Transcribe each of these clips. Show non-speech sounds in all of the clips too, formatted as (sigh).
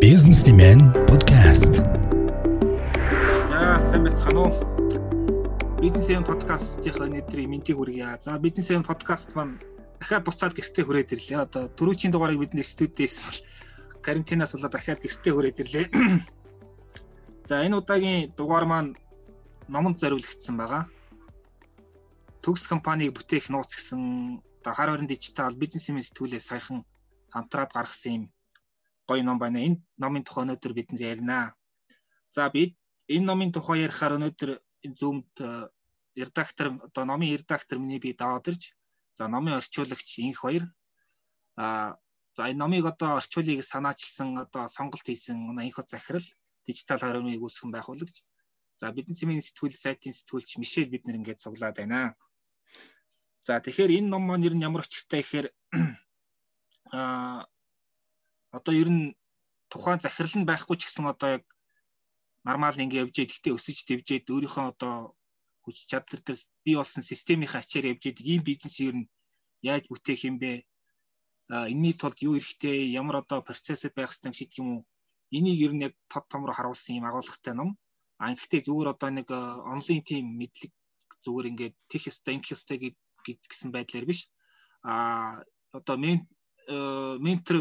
Businessman podcast. За сайн байцгаана уу? Businessman podcast-ийн өнөөдрийн мэдээ хүргье. За Businessman podcast маань дахиад буцаад гэртээ хүрээд ирлээ. Одоо түрүүчийн дугаарыг бид нэг студиэс карантинаас болоод дахиад гэртээ хүрээд ирлээ. (clears throat) За энэ удаагийн дугаар маань номонд зориулагдсан байгаа. Төгс компаниг бүтээх нууц гэсэн одоо хар хорин дижитал бизнесийн сэтгүүлээ саяхан хамтраад гаргасан юм гоё ном байна. Энэ номын тухай өнөөдөр бид нэр ярина. За бид энэ номын тухай ярихаар өнөөдөр зүүмд редактор одоо номын редактор миний би даваад ирж за номын орчуулагч инх хоёр а за энэ номыг одоо орчуулыг санаачилсан одоо сонголт хийсэн инх захирал дижитал хоригныг үүсгэн байгуулагч за бизнесмен сэтгүүл сайтын сэтгүүлч Мишель бид нэр ингээд цуглаад байна. За тэгэхээр энэ ном маань ер нь ямар очиртай гэхээр (clears throat) а одоо ер нь тухайн захирал нь байхгүй ч гэсэн одоо яг нормал ингээ явж идэг. Гэхдээ өсөж дэвжээд өөрийнхөө одоо хүч чадлар дээр бий болсон системийн ачаар явж идэг. Ийм бизнес ер нь яаж бүтээх юм бэ? А энэний тулд юу хэрэгтэй? Ямар одоо процесс байх хэрэгтэй шиг юм уу? Энийг ер нь яг тод том руу харуулсан юм агуулгатай ном. А гэхдээ зүгээр одоо нэг онлайн тим мэдлэг зүгээр ингээд тех ёстой, инх ёстой гэсэн байдлаар биш. А одоо мен ментор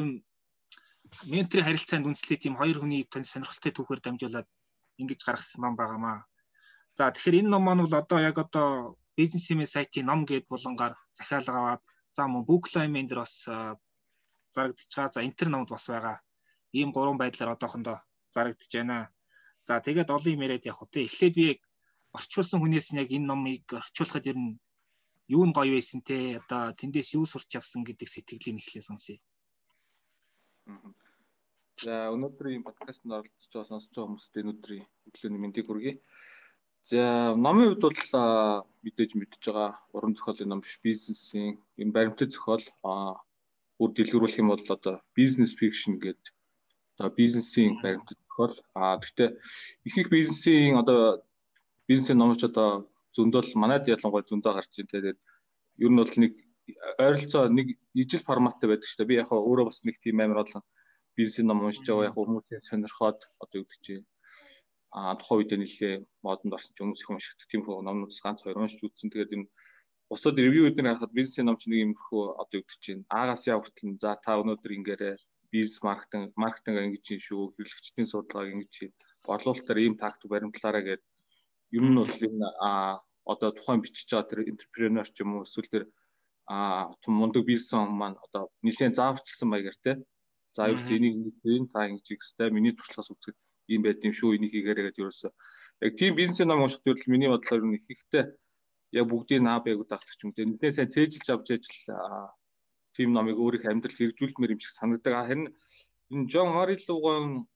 менторын харилцаанд үндэслэх тийм хоёр хүний сонирхолтой түүхээр дамжуулаад ингэж гаргасан ном байгаамаа. За тэгэхээр энэ ном маань бол одоо яг одоо бизнесмен сайтын ном гэд булангаар захиалга аваад за мөн Bookline дээр бас зарагдчих байгаа. За интер номд бас байгаа. Ийм гурван байдлаар одоохондоо зарагдж байна. За тэгээд олон юм яриад явах үү. Эхлээд би орчуулсан хүнээс нь яг энэ номыг орчуулахад ер нь юу нь гоё байсан те одоо тэндээс юу сурч авсан гэдэг сэтгэлийг эхлээ сонсъё. За өнөөдрийн подкастт оролцож байгаа сонсож байгаа хүмүүст өнөөдрийн өглөөний мэндийг хүргэе. За номын хувьд бол мэдээж мэдж байгаа уран зохиолын ном биш бизнесийн юм баримтат зохиол бүр дэлгэрүүлэх юм бол одоо бизнес фикшн гэдэг одоо бизнесийн баримтат зохиол а гэхдээ их их бизнесийн одоо бизнесийн номч одоо зөндөл манайд ялангуяа зөндөө гарч ийн тэгээд ер нь бол нэг ойролцоо нэг ижил форматтай байдаг шүү дээ. Би яг өөрөө бас нэг тийм амар олон бизнесийн ном уншиж байгаа яг хүмүүсийн сонирхоод одоо юу гэж а тухайн үед нэлээ модонд орсон ч хүмүүс их уншигддаг тийм хөө номнууд ганц хоёр уншиж үзсэн. Тэгээд энэ бусад ревюүүд нь харахад бизнесийн ном чинь нэг юм хөө одоо юу гэж чинь аагаас яа хүртэл за та өнөөдөр ингээрээ бизнес маркетинг маркетинг ингэж чинь шүү хэрэглэгчдийн судалгааг ингэж чинь борлуулалтаар ийм тактик баримтлаараа гэдэг ер нь бол энэ а одоо тухайн бичиж байгаа тэр энтерпренер ч юм уу эсвэл тэр а мундаг бизнес маань одоо нэлээд зааварчилсан маягаар те за юу ч энийг энэ та ингэж хэрэгтэй миний туршлагаас үзэхэд ийм байд юм шүү. Энийг хийгээрэй гэдэг ерөөсөө. Яг тийм бизнесийн ном унших төрөл миний бодлоор их ихтэй яг бүгдийг наа байг даахдаг ч юм. Те эндээ сайн цээжилж авч ажил тийм номыг өөрийнх амьдрал хэрэгжүүлмээр юм шиг санагдаг харин энэ Жон Марилугон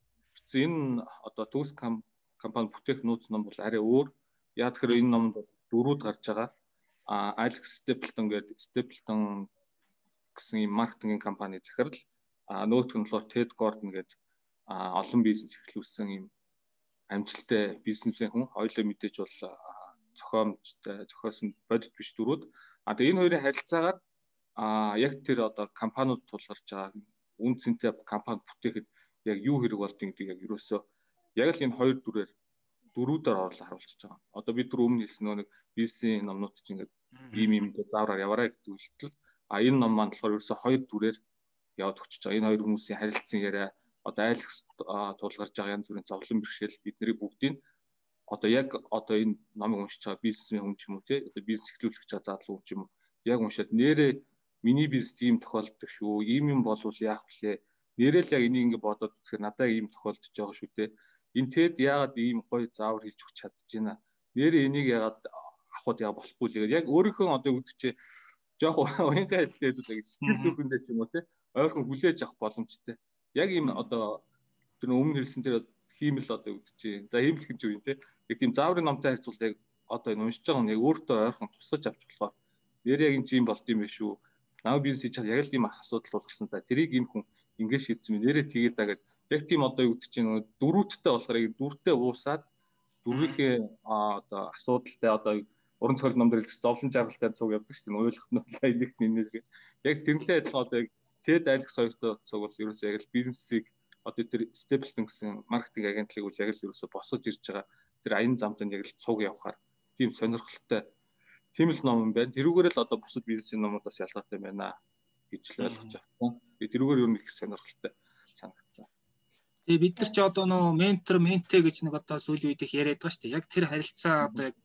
энэ одоо төгс компани бүтээх нууц ном бол арай өөр. Яа тэгэхээр энэ номонд бол дөрүүд гарч байгаа. А Alex Stapleton гэдэг Stapleton гэсэн юм маркетингийн компани захирал нөгөөх нь болохоор Ted Gordon гэдэг олон бизнес эхлүүлсэн юм амжилттай бизнесмен хүн хоёулаа мэдээж бол зохиомжтой зохиосон бодит биш дөрүүд а тэгээ энэ хоёрын харилцаагаар а яг тэр одоо компаниуд тулгарч байгаа үн цэнтэй компани бүтээхэд яг юу хэрэг болдгийг гэдэг яг ерөөсөө яг л энэ хоёр дүрээр дөрүүдээр орлоо харуулчихж байгаа. Одоо бид түр өмнө хэлсэн нэг бизнесийн номнууд чинь ингээд ийм ийм дэ заавраар яваарай гэдэг үйлдэл. А энэ ном маань болохоор ерөөсө хоёр дүрээр яваад өгч байгаа. Энэ хоёр хүмүүсийн харилцсан яриа одоо айлх тулгарч байгаа янз бүрийн зовлон бэрхшээл бидний бүгдийг одоо яг одоо энэ номыг уншиж байгаа бизнесмен хүн ч юм уу те одоо бизнес эхлүүлэгч задлуу хүн ч юм уу яг уншаад нэрээ миний бизнес тийм тохиолддог шүү. Ийм юм болвол яах вүлээ? Нэрээ л яг энийг ингэ бодоод үзэхээр надад ийм тохиолдож байгаа шүү те. Энэ тэд яагаад ийм гоё заавар хийж өгч чадчихна. Нэрээ энийг яагаад авахд яа болохгүй л яг өөрийнхөө одоо үгдчээ жоох уянгаа хэлээд үү сэтгэл зүрхэндээ ч юм уу те ойрхон хүлээж авах боломжтой. Яг ийм одоо тэр өмнө хэлсэн тэр хиймэл одоо үгдчээ. За хиймэл гэж юу юм те. Яг тийм зааврын номтой харьцуулт яг одоо энэ уншиж байгаа нь яг өөртөө ойрхон тусаж авч болохоор нэр яг энэ юм болд юм биш үү. Нав бизнес хийж яг л ийм асуудал болгосон та тэрийг энэ хүн ингэж шийдсэн юм нэрээ тэгээд даа гэж яг тийм одоо юу гэдэг чинь дөрүүттэй болохоор яг дүүртээ уусаад дөрвийнхээ одоо асуудалтай одоо уран зохиол ном дээр зовлон жаргалтай цуг явдаг шүү дээ. Ойлгох нь бол энийг нэр яг тэрнлээ адилхан одоо яг тэд айлх соёлтой цуг бол ерөөсөө яг л бизнесийг одоо тэр Stapleton гэсэн маркетинг агентлагийг үл яг л ерөөсө босож ирж байгаа тэр аян замд нь яг л цуг явахаар тийм сонирхолтой тийм л ном юм байна. Тэрүүгээр л одоо бусад бизнесийн номуудаас ялгаатай байна гэж л ойлгож авсан. Тэгээ тэрүүгээр юу нэг их сонирхолтой санагдсан. Тэгээ бид нар ч одоо нөө ментор, менте гэж нэг одоо сүүлийн үед их яриад байгаа шүү дээ. Яг тэр харилцаа одоо яг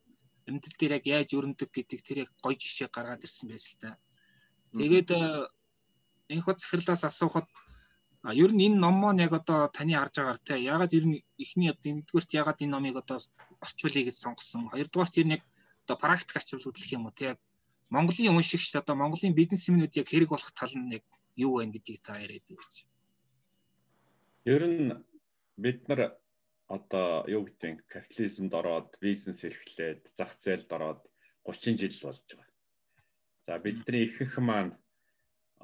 амьдрал дээр яг яаж өрнөдөг гэдэг тэр яг гоё жишээ гаргаад ирсэн байсан л та. Тэгээд энэ хот захирлаас асуухад ер нь энэ номоо яг одоо таны харж байгаагаар те ягаад ер нь эхний одоо нэгдүгээрт ягаад энэ номыг одоо орчуулъя гэж сонгосон. Хоёрдугаарт ер нь яг одоо практик гэх юм уу те яг Монголын уншигчд одоо Монголын бизнесмэнүүд яг хэрэг болох тал нь яг юу вэ гэдгийг та яриад өгч. Ер нь бид нар одоо юу гэдэг капитализмд ороод бизнес эрхлээд зах зээлд ороод 30 жил болж байгаа. За бидний ихэнх маань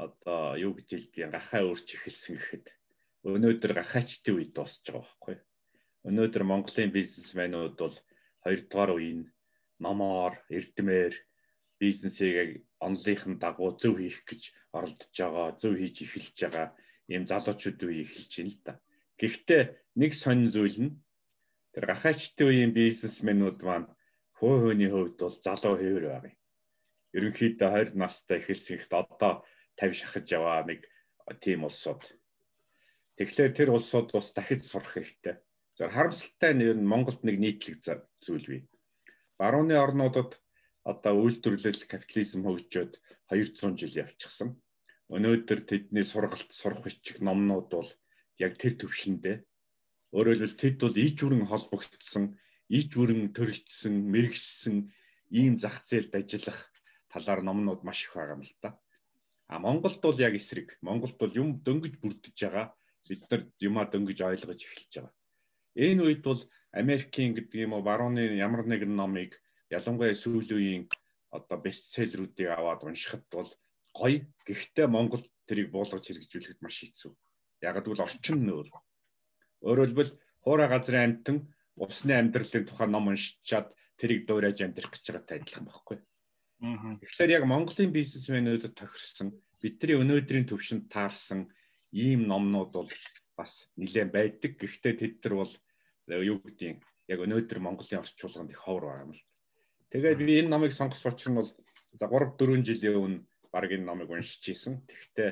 одоо юу гэж хэлдэг гахаа өөрч эхэлсэн гэхэд өнөөдөр гахаачтын үед дуусж байгаа байхгүй. Өнөөдөр Монголын бизнесмэнүүд бол хоёрдугаар үеийн номоор, эрдмээр бизнесийг онлынхын дагуу зөв хийх гэж оролдож байгаа, зөв хийж эхэлж байгаа ийм залуучууд үе эхэлж байна л да. Гэхдээ нэг сонин зүйл нь тэр гахаачтын үеийн бизнесмэнүүд маань хөө хөөний хувьд бол залуу хэвэр байгаа юм. Ерөнхийдөө 20 настай эхэлсэн ихт одоо 50 шахаж яваа нэг тийм улсууд. Тэгэхээр тэр улсууд бас дахиж сурах хэрэгтэй. За харамсалтай нь ер нь Монголд нэг нийтлэг зүйл бий. Барууны орнуудад одоо үйлдвэрлэл капитализм хөгжөөд 200 жил явчихсан. Өнөөдөр тэдний сургалт сурах бичих номнууд бол яг тэр төвшөндөө өөрөөр хэлбэл тэд бол иж бүрэн холбогдсон, иж бүрэн төрөлдсөн, мэрэгсэн ийм зах зээлд ажиллах талаар номнууд маш их байгаа юм л та. А Монголд бол яг эсрэг. Монголд бол юм дөнгөж бүрдэж байгаа. Бид нар юмаа дөнгөж ойлгож эхэлж байгаа. Энэ үед бол Америкийн гэдэг юм уу барууны ямар нэгэн номыг ялангуяа сүүлийн одоо бестселлерүүдийг аваад уншихад бол гоё. Гэхдээ Монгол тэрийг буулгаж хэрэгжүүлэхэд маш хэцүү. Яг гэвэл орчин нь өөр. Өөрөөр хэлбэл хуурай газрын амтан усны амьдралын тухай ном уншичаад тэрийг дуурайж амьдрах гэж байгаатай адилхан байхгүй. Тэгэхээр яг Монголын бизнесмэнүүдэд тохирсон бидний өнөөдрийн төвшөнд таарсан ийм номнууд бол бас нэлээд байдаг. Гэхдээ тэд нар бол юу гэдгийг яг өнөөдөр Монголын орчуулганд их ховор байгаа юм л. Тэгээд би энэ номыг сонгох учир нь бол за 3 4 жилийн өмнө баг энэ номыг уншиж ийсэн. Тэгэхдээ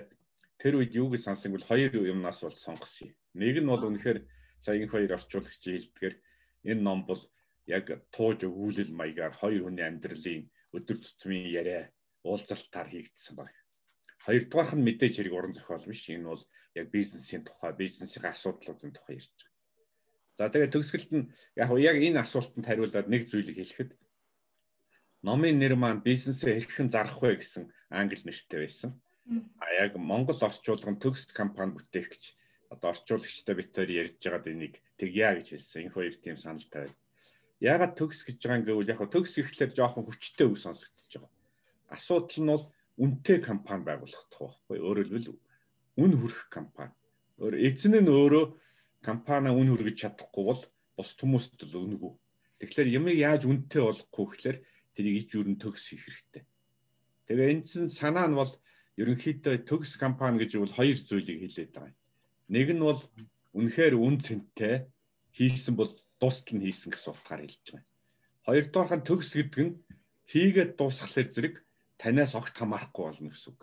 тэр үед юу гэж сонсон бол хоёр юмнаас бол сонгосон. Нэг нь бол үнэхээр сая энэ хоёр орчуулагч хэлдгээр энэ ном бол яг тууж өгүүлэл маягаар хоёр хүний амьдралын өдөр тутмын яриа уулзалтаар хийгдсэн баг. Хоёрдугаарх нь мэдээж хэрэг уран зохиол биш. Энэ бол яг бизнесийн тухай, бизнесийн асуудлуудын тухай ярьж байгаа. За тэгээд төгсгөлд нь яг яг энэ асуултанд хариулаад нэг зүйлийг хэлэхэд номын нэр маань бизнесээ хэрхэн зарах вэ гэсэн англи нэртэй байсан. А яг Монгол орчуулгын төгс компани бүтээх гэж одоо орчуулагчтай битээр ярьж байгаад энийг тэгья гэж хэлсэн. Энэ хоёр тийм санал тавиад Ягаад төгс гэж байгаа юм гэвэл яг төгс гэхлээр жоохон хүчтэй үг сонсогдож байгаа. Асуудал нь бол үнэтэй компани байгуулах тох байхгүй. Хэлбэл үн хүрэх компани. Өөр эзэн нь өөрөө компани үн хүргэж чадахгүй бол бус хүмүүст л үнэгүй. Тэгэхээр ямыг яаж үнэтэй болохгүй гэхлээр тэрийг ич өрн төгс хийх хэрэгтэй. Тэгээ эндсэн санаа нь бол ерөнхийдөө төгс компани гэж бол хоёр зүйлийг хэлээд байгаа. Нэг нь бол үнэхээр үн цэнтэй хийсэн бол дуустал нь хийсэн гэсэн утгаар хэлж байгаа. Хоёрдугаар нь төгс гэдэг нь хийгээд дуусгахлаар зэрэг танаас огт хамаарахгүй болно гэсэн үг.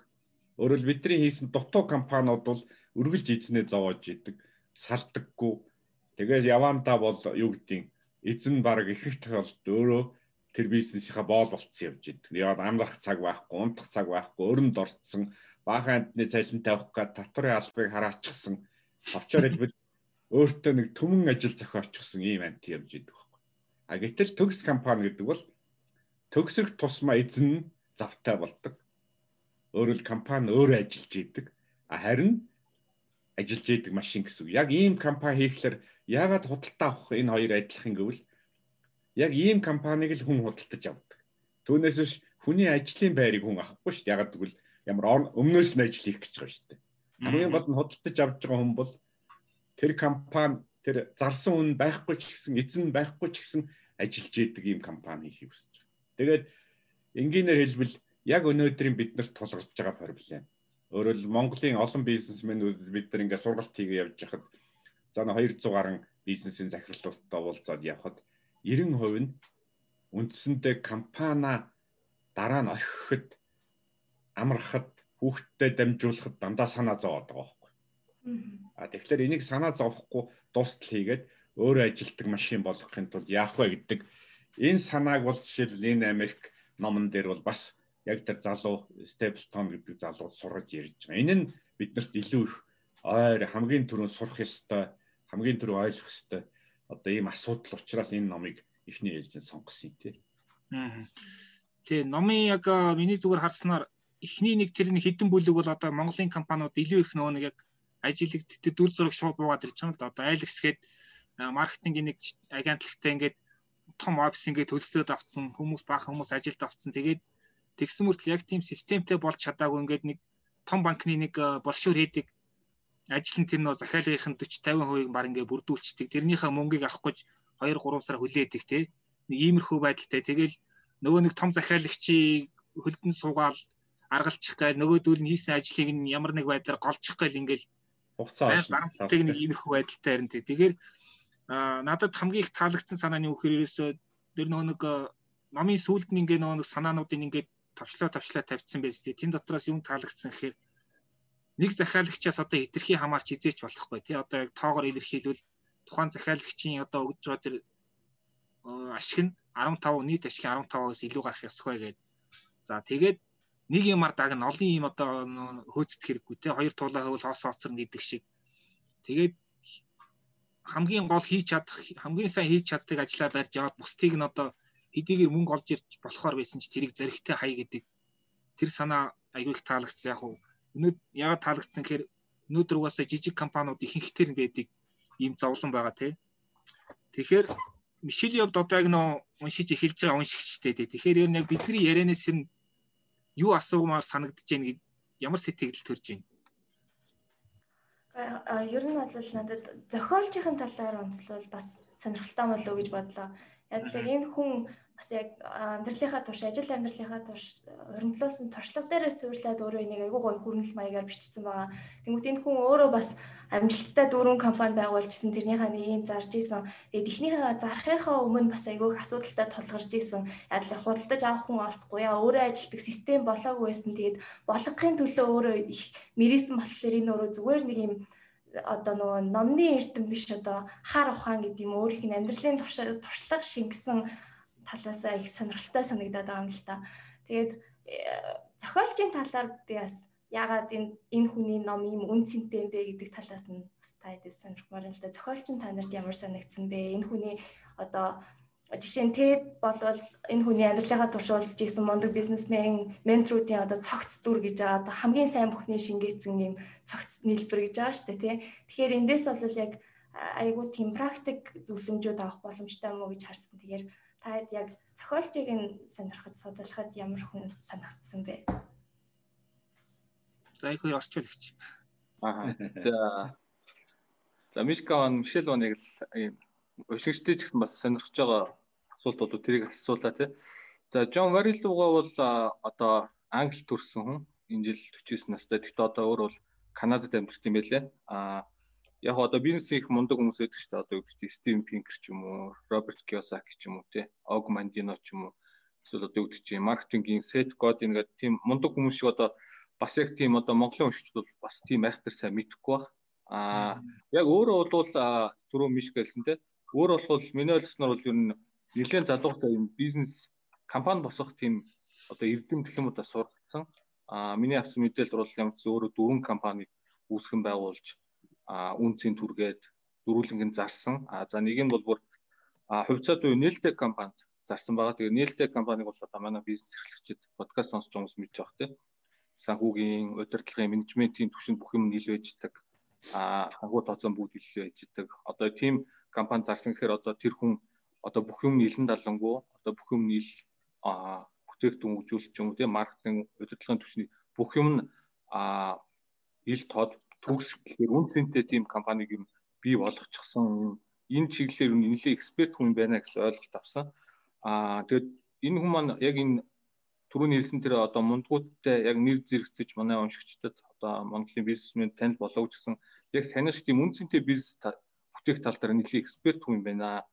Өөрөөр бидний хийсэн дутуу компаниуд бол үргэлж эзнээ зовоож идэг, салдаггүй. Тэгээд явандаа бол юу гэдгийг эзэн баг их их тохиолдолд өөрөө тэр бизнесийнхаа боол болцсон явж идэг. Яагаад амрах цаг байхгүй, унтах цаг байхгүй, өрөнд орцсон, баахан амтны цалин тавих гад татврын албыг хараачихсан. Авчаар хэлбэл өөртөө нэг төмөн ажил зохиочихсон ийм амт явж идэг байхгүй. А гэтэл төгс компани гэдэг бол төгсөх тусмаа эзэн завтай болдог. Өөрөөр компани өөрөө ажиллаж идэг. А харин ажиллаж идэг машин гэсэн үг. Яг ийм компани хийхлээр яагаад худалдаа авах энэ хоёр адилхан гэвэл яг ийм компаниг л хүн худалдаж авдаг. Түүнээс биш хүний ажлын байрыг хүн авахгүй шүү дээ. Ягаад гэвэл ямар өмнөөс нь ажил хийх гэж байгаа шүү дээ. Хамгийн гол нь худалдаж авч байгаа хүн бол тэр компани тэр зарсан үн байхгүй ч гэсэн эзэн байхгүй ч гэсэн ажиллаж идэг ийм компани хийх хүсэж байгаа. Тэгээд энгийнээр хэлбэл яг өнөөдрийн биднэрт тулгарч байгаа проблем. Өөрөөр Монголын олон бизнесмэнүүд бид нар ингээд сургалт хийгээ явж хахад за 200 гаруй бизнесийн захиралуудтай уулзаад явхад 90% нь үндсэндээ компани дараа нь орхиход амрахад хүүхдтэй дамжуулахад дандаа санаа зовоод байгаа. А тэгэхээр энийг санаа зовхгүй дуустал хийгээд өөрөө ажилтдаг машин болгохын тулд яах вэ гэдэг энэ санааг бол жишээл энэ Америк номон дээр бол бас яг тэр залуу Stapleton гэдэг залууд сургаж ярьж байгаа. Энэ нь биднэрт илүү их ойр хамгийн түрүүнд сурах ёстой, хамгийн түрүү ойлгох ёстой одоо ийм асуудал учраас энэ номыг эхний ээлжинд сонгосон юм тий. Аа. Тий, номын яг миний зүгээр харснаар эхний нэг тэр нэг хідэн бүлэг бол одоо Монголын компаниуд илүү их нөгөө нэг яг ажилд тэр дүр зураг шууд буугаад ирж байгаа л да. Одоо Alex гээд маркетингийн нэг агентлагтай ингээд том офис ингээд төлөвлөд авцсан хүмүүс бага хүмүүс ажилд авцсан. Тэгээд тэгсэн мөртл яг тийм системтэй болж чадаагүй ингээд нэг том банкны нэг боршуур хийдэг ажил нь тэр нөө захиалгын 40 50% баг ингээ бүрдүүлчихдэг. Тэрнийхээ мөнгийг авах гэж 2 3 сар хүлээдэг те. Нэг иймэрхүү байдалтай. Тэгэл нөгөө нэг том захиалагчийг хөлдөн суугаал аргалчих гээл нөгөөдөл нь хийсэн ажлыг нь ямар нэг байдлаар голчих гээл ингээл хугацаа гарамтдаг нэг иймэрхүү байдалтай харин. Тэгэхээр надад хамгийн их таалагдсан санаа нь юу гэхээр ерөөсөө тэр нөгөө нэг номын сүүлд нь ингээ нөгөө нэг санаануудыг ингээ тавчлаа тавчлаа тавьчихсан байж тээ. Тэн дотроос юм таалагдсан гэхээр нэг захиалагчаас одоо хитрхи хамаарч хизээч болохгүй тий одоо яг тоогоор илэрхийлвэл тухайн захиалагчийн одоо өгж байгаа тэр ашиг нь 15 нийт ашиг 15-аас илүү гарах ёсгүй гэдэг. За тэгээд нэг юмар даг нь олон юм одоо хөөцөх хэрэггүй тий хоёр туулаа хөвөл хоос хоцрон гэдэг шиг. Тэгээд хамгийн гол хийж чадах хамгийн сайн хийж чаддаг ажлаа барьж аваад бусдыг нь одоо хэдийгээр мөнгө олж ирж болохоор байсан ч тэрийг зэрэгтэй хай гэдэг тэр санаа аягүй их таалагдсан яг уу өнөөд яагаад таалагдсан гэхээр өнөөдөр угаасаа жижиг компаниуд ихэнхтэр байдаг ийм зовлон байгаа тий. Тэгэхээр Мишель явд одоо яг нөө уншиж эхэлж байгаа уншигчтэй тий. Тэгэхээр ер нь яг бидний ярианаас нь юу асуумаар санагдаж байна гэд ямар сэтгэл төрж байна? А ер нь бол надад зохиолчийн талаар онцлол бас сонирхолтой болов уу гэж бодлоо. Яг л энэ хүн бас яг амьдралынхаа турш ажил амьдралынхаа турш өрнөлөөсөн туршлага дээрээ суурлаад өөрөө энийг айгүй гоё хүрнэл маягаар бичсэн байгаа. Тэнгүүт энэ хүн өөрөө бас амжилттай дөрвөн компани байгуулжсэн тэрнийхээ нэгийг зарж исэн. Тэгээд эхнийхээ зарахынхаа өмнө бас айгүй их асуудалтай тулгарч исэн. Ядлаар худалдаж авах хүн олдохгүй яа өөрөө ажилтдаг систем болоогүй байсан. Тэгээд болгохын төлөө өөрөө их мэрийсэн болохоор энэ өөрөө зүгээр нэг юм одоо нөгөө номны эрдэм биш одоо хар ухаан гэдэг юм өөрийнх нь амьдралын туршлага шингэсэн талаас их сонирхолтой санагдаад байгаа юм л та. Тэгээд э, зохиолчийн талаар би бас ягаад энэ энэ хүний ном ийм үн цэнтэй юм бэ гэдэг талаас нь бас та хэд сонирхмаар юм л да. Зохиолчин та нарт ямар санагдсан бэ? Энэ хүний одоо жишээ нь TED болвол энэ хүний амьдралынхаа туршуулж ирсэн мундаг бизнесмен менторуудын одоо цогц дүр гэж байгаа одоо хамгийн сайн бүхний шингээсэн юм цогц нийлбэр гэж байгаа шүү дээ тий. Тэгэхээр эндээс бол яг айгуу тийм практик зөвлөмжүүд авах боломжтой уу гэж харсан. Тэгэхээр таад яг зохиолчийг нь сонирхож судлахад ямар хүн санагдсан бэ? За их хоёр орчуулагч. Аа. (laughs) За. За Мишкаон Мишель Воныг л ийм уншигчтэй ч гэсэн бас сонирхож байгаа асуулт бол тэрийг асуулаа тий. За Жон Варилууга бол одоо Англи төрсэн хүн. Энэ жил 49 настай. Гэхдээ одоо өөр бол Канадад амьдарч юм байлээ. Аа яг одоо бизнес их мундаг хүмүүс байдаг шүү дээ. Одоо юу гэдэг Стивен Пинкер ч юм уу, Роберт Кiyosaki ч юм уу те, Og Mandino ч юм уу. Эсвэл одоо юу гэдэг чинь маркетингийн Seth Godin гэдэг тийм мундаг хүмүүс шиг одоо бас яг тийм одоо Монголын уншигчд бол бас тийм айхтар сайн мэдэхгүй баг. Аа яг өөрөө бол түрүү миш гэлсэн те. Өөр бол миний ойлгосноор бол ер нь нэлээд залуутай юм бизнес компани босох тийм одоо эрдэм дипломуудаа сургасан. Аа миний авсан мэдээлэл бол ямар ч өөрөө дөрвөн компани үүсгэн байгуулж үнцийн түргээд дөрүүлэнгийн зарсан. А за нэг нь бол бүр хувьцаат үе нээлттэй компанид зарсан байгаа. Тэгээ нээлттэй компаниг бол одоо манай бизнес эрхлэгчид подкаст сонсож байгаа хүмүүс мэдж байгаа те. Санхүүгийн, удирдлагын, менежментийн түвшинд бүх юм нийлвэждэг. А санхүү тооцоон бүгд нийлвэждэг. Одоо тийм компани зарсан гэхээр одоо тэр хүн одоо бүх юм нийлэн далангуу одоо бүх юм нийл а бүтээгдэхүүн хөгжүүлэлт юм те маркетинг удирдлагын түвшний бүх юм а ил тод төгс гэхээр үн цэнтэй тийм компаниг юм бий болгочихсон энэ чиглэлээр нэлээд эксперт хүн байна гэсэн ойлголт авсан. Аа тэгээд энэ хүн маань яг энэ түрүүний хэлсэн тэр одоо мундгуудтай яг нэр зэрэгцэж манай уншигчдад одоо Монголын бизнесмен танил болов гэсэн яг санаач тийм үн цэнтэй бизнес бүтээх тал дээр нэлийн эксперт хүн байна.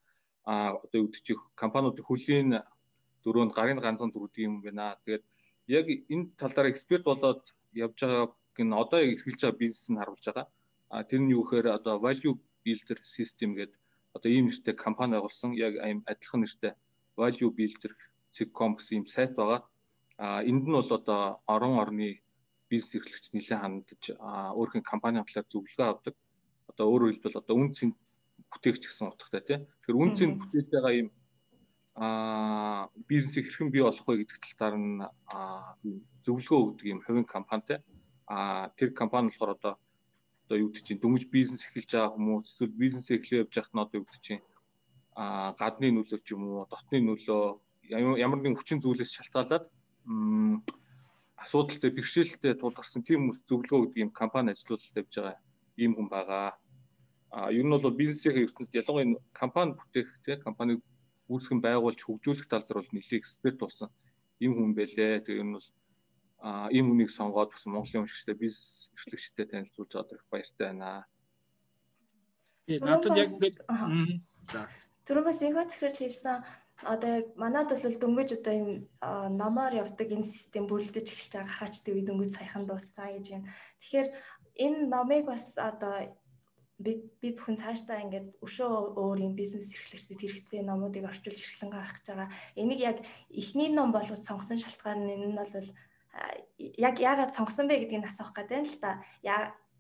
А одоо гэдэг компаниудын хөлийн дөрөөнд гарын ганцхан төрдөг юм байна. Тэгээд яг энэ тал дээр эксперт болоод явж байгааг нь одоо эхэлж байгаа бизнес нь харуулж байгаа. А тэр нь юу гэхээр одоо value builder system гэдэг одоо ийм нэртэй компани байгуулсан яг ийм адилхан нэртэй value builder Cigcom гэсэн ийм сайт байгаа. А энд нь бол одоо орон орны бизнес эрхлэгч нэлээд хандж өөрхийн компани талаар зөвлөгөө авдаг. Одоо өөрөөр хэлбэл одоо үн цэн бүтээгч гэсэн утгатай тийм. Тэгэхээр үн цэн бүтээж байгаа ийм а бизнесийг хэрхэн бий болох вэ гэдэг талаар нь зөвлөгөө өгдөг юм хувийн компанитай. А тэр компани болохоор одоо одоо юу гэдэг чинь дөнгөж бизнес эхэлж байгаа хүмүүс эсвэл бизнес эхлэх явж байхад нь одоо юу гэдэг чинь а гадны нөлөө ч юм уу дотны нөлөө ямар нэгэн хүчин зүйлээс шалтгаалаад асуудалтай бэрхшээлтэй тулгарсан тийм хүмүүс зөвлөгөө өгдөг юм компани ажилуулалт тавьж байгаа ийм хүн байгаа. А ер нь бол бизнесийн ертөнцид ялангуяа компани бүтээх тийм компаниг үүсгэн байгуулж хөгжүүлэх тал дээр бол нэлийн эксперт болсон ийм хүн байлээ. Тэгээ ер нь бол а ийм хүнийг сонгоод бас Монголын уншигчтай бизнес эрхлэгчтэй танилцуулж байгаа их баяртай байна. Э надад яг ингэж за Түрүүнээс инфо захирал хэлсэн одоо яг манад бол дөнгөж одоо энэ номоор явдаг энэ систем бүрлдэж эхэлж байгаа хаач төв дөнгөж саяхан дууссан гэж байна. Тэгэхээр энэ номыг бас одоо бид бид бүхэн цаашдаа ингээд өшөө өөр юм бизнес эрхлэгчдэд хэрэгтэй номуудыг орчуулж эрхлэн гаргах гэж байгаа. Энийг яг эхний ном болгож сонгосон шалтгаан нь энэ нь бол яг яагаад сонгосон бэ гэдгийг асуух гэдэг нь л та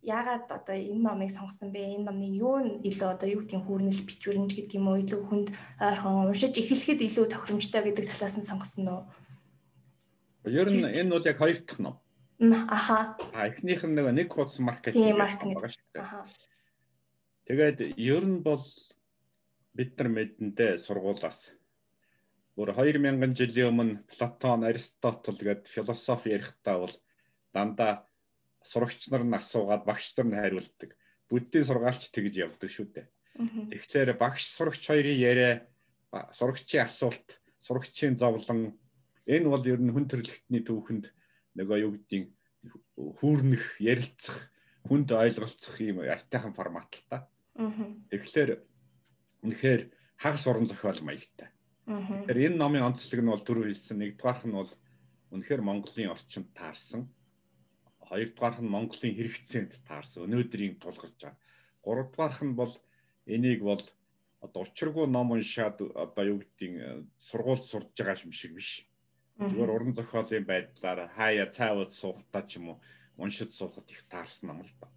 яагаад одоо энэ номыг сонгосон бэ? Энэ номны юу нь илүү одоо юу гэдгийг хүүрнэл бичвэрнж гэдэг юм уу? Илүү хүнд ойрхон уншиж эхлэхэд илүү тохиромжтой гэдэг талаас нь сонгосон нь уу? Ер нь энэ бол яг хоёр дахь ном. Аха. А эхнийх нь нэг нэг хуудас маркетинг шүү дээ. Аха. Тэгээд ер нь бол бид нар мэдэндээ сургуулаас бүр 2000 жилийн өмнө Платон, Аристотель гэдэг философи ярихдаа бол дандаа сурагч нар нь асуугаад багш нар нь хариулдаг. Буддийн сургаалч тэгж явдаг шүү дээ. Тэгэхээр багш сурагч хоёрын яриа сурагчийн асуулт, сурагчийн зовлон энэ бол ер нь хүн төрөлхтний түүхэнд нөгөө юу гэдгийг хүүрнэх, ярилцах, хүнд ойлголцох юм айтайхан формат л та. Тэгэхээр үнэхээр хагас уран зохиол маягтай. Тэгэхээр энэ номын онцлог нь бол дөрөв хэлсэн. Нэгдүгээрх нь бол үнэхээр Монголын орчинд таарсан хоёрдугаарх нь Монголын хэрэгцээнд таарсан өнөөдрийн тулгарч байгаа. Гуравдугаарх нь бол энийг бол одоо учиргүй ном уншаад одоо юу гэдгийг э, сургууль сурж байгаа юм шиг биш. Зүгээр уран зохиолын байдлаар хаяа цаавд суухтаа ч юм уу уншиж суухад их таарсан юм л да.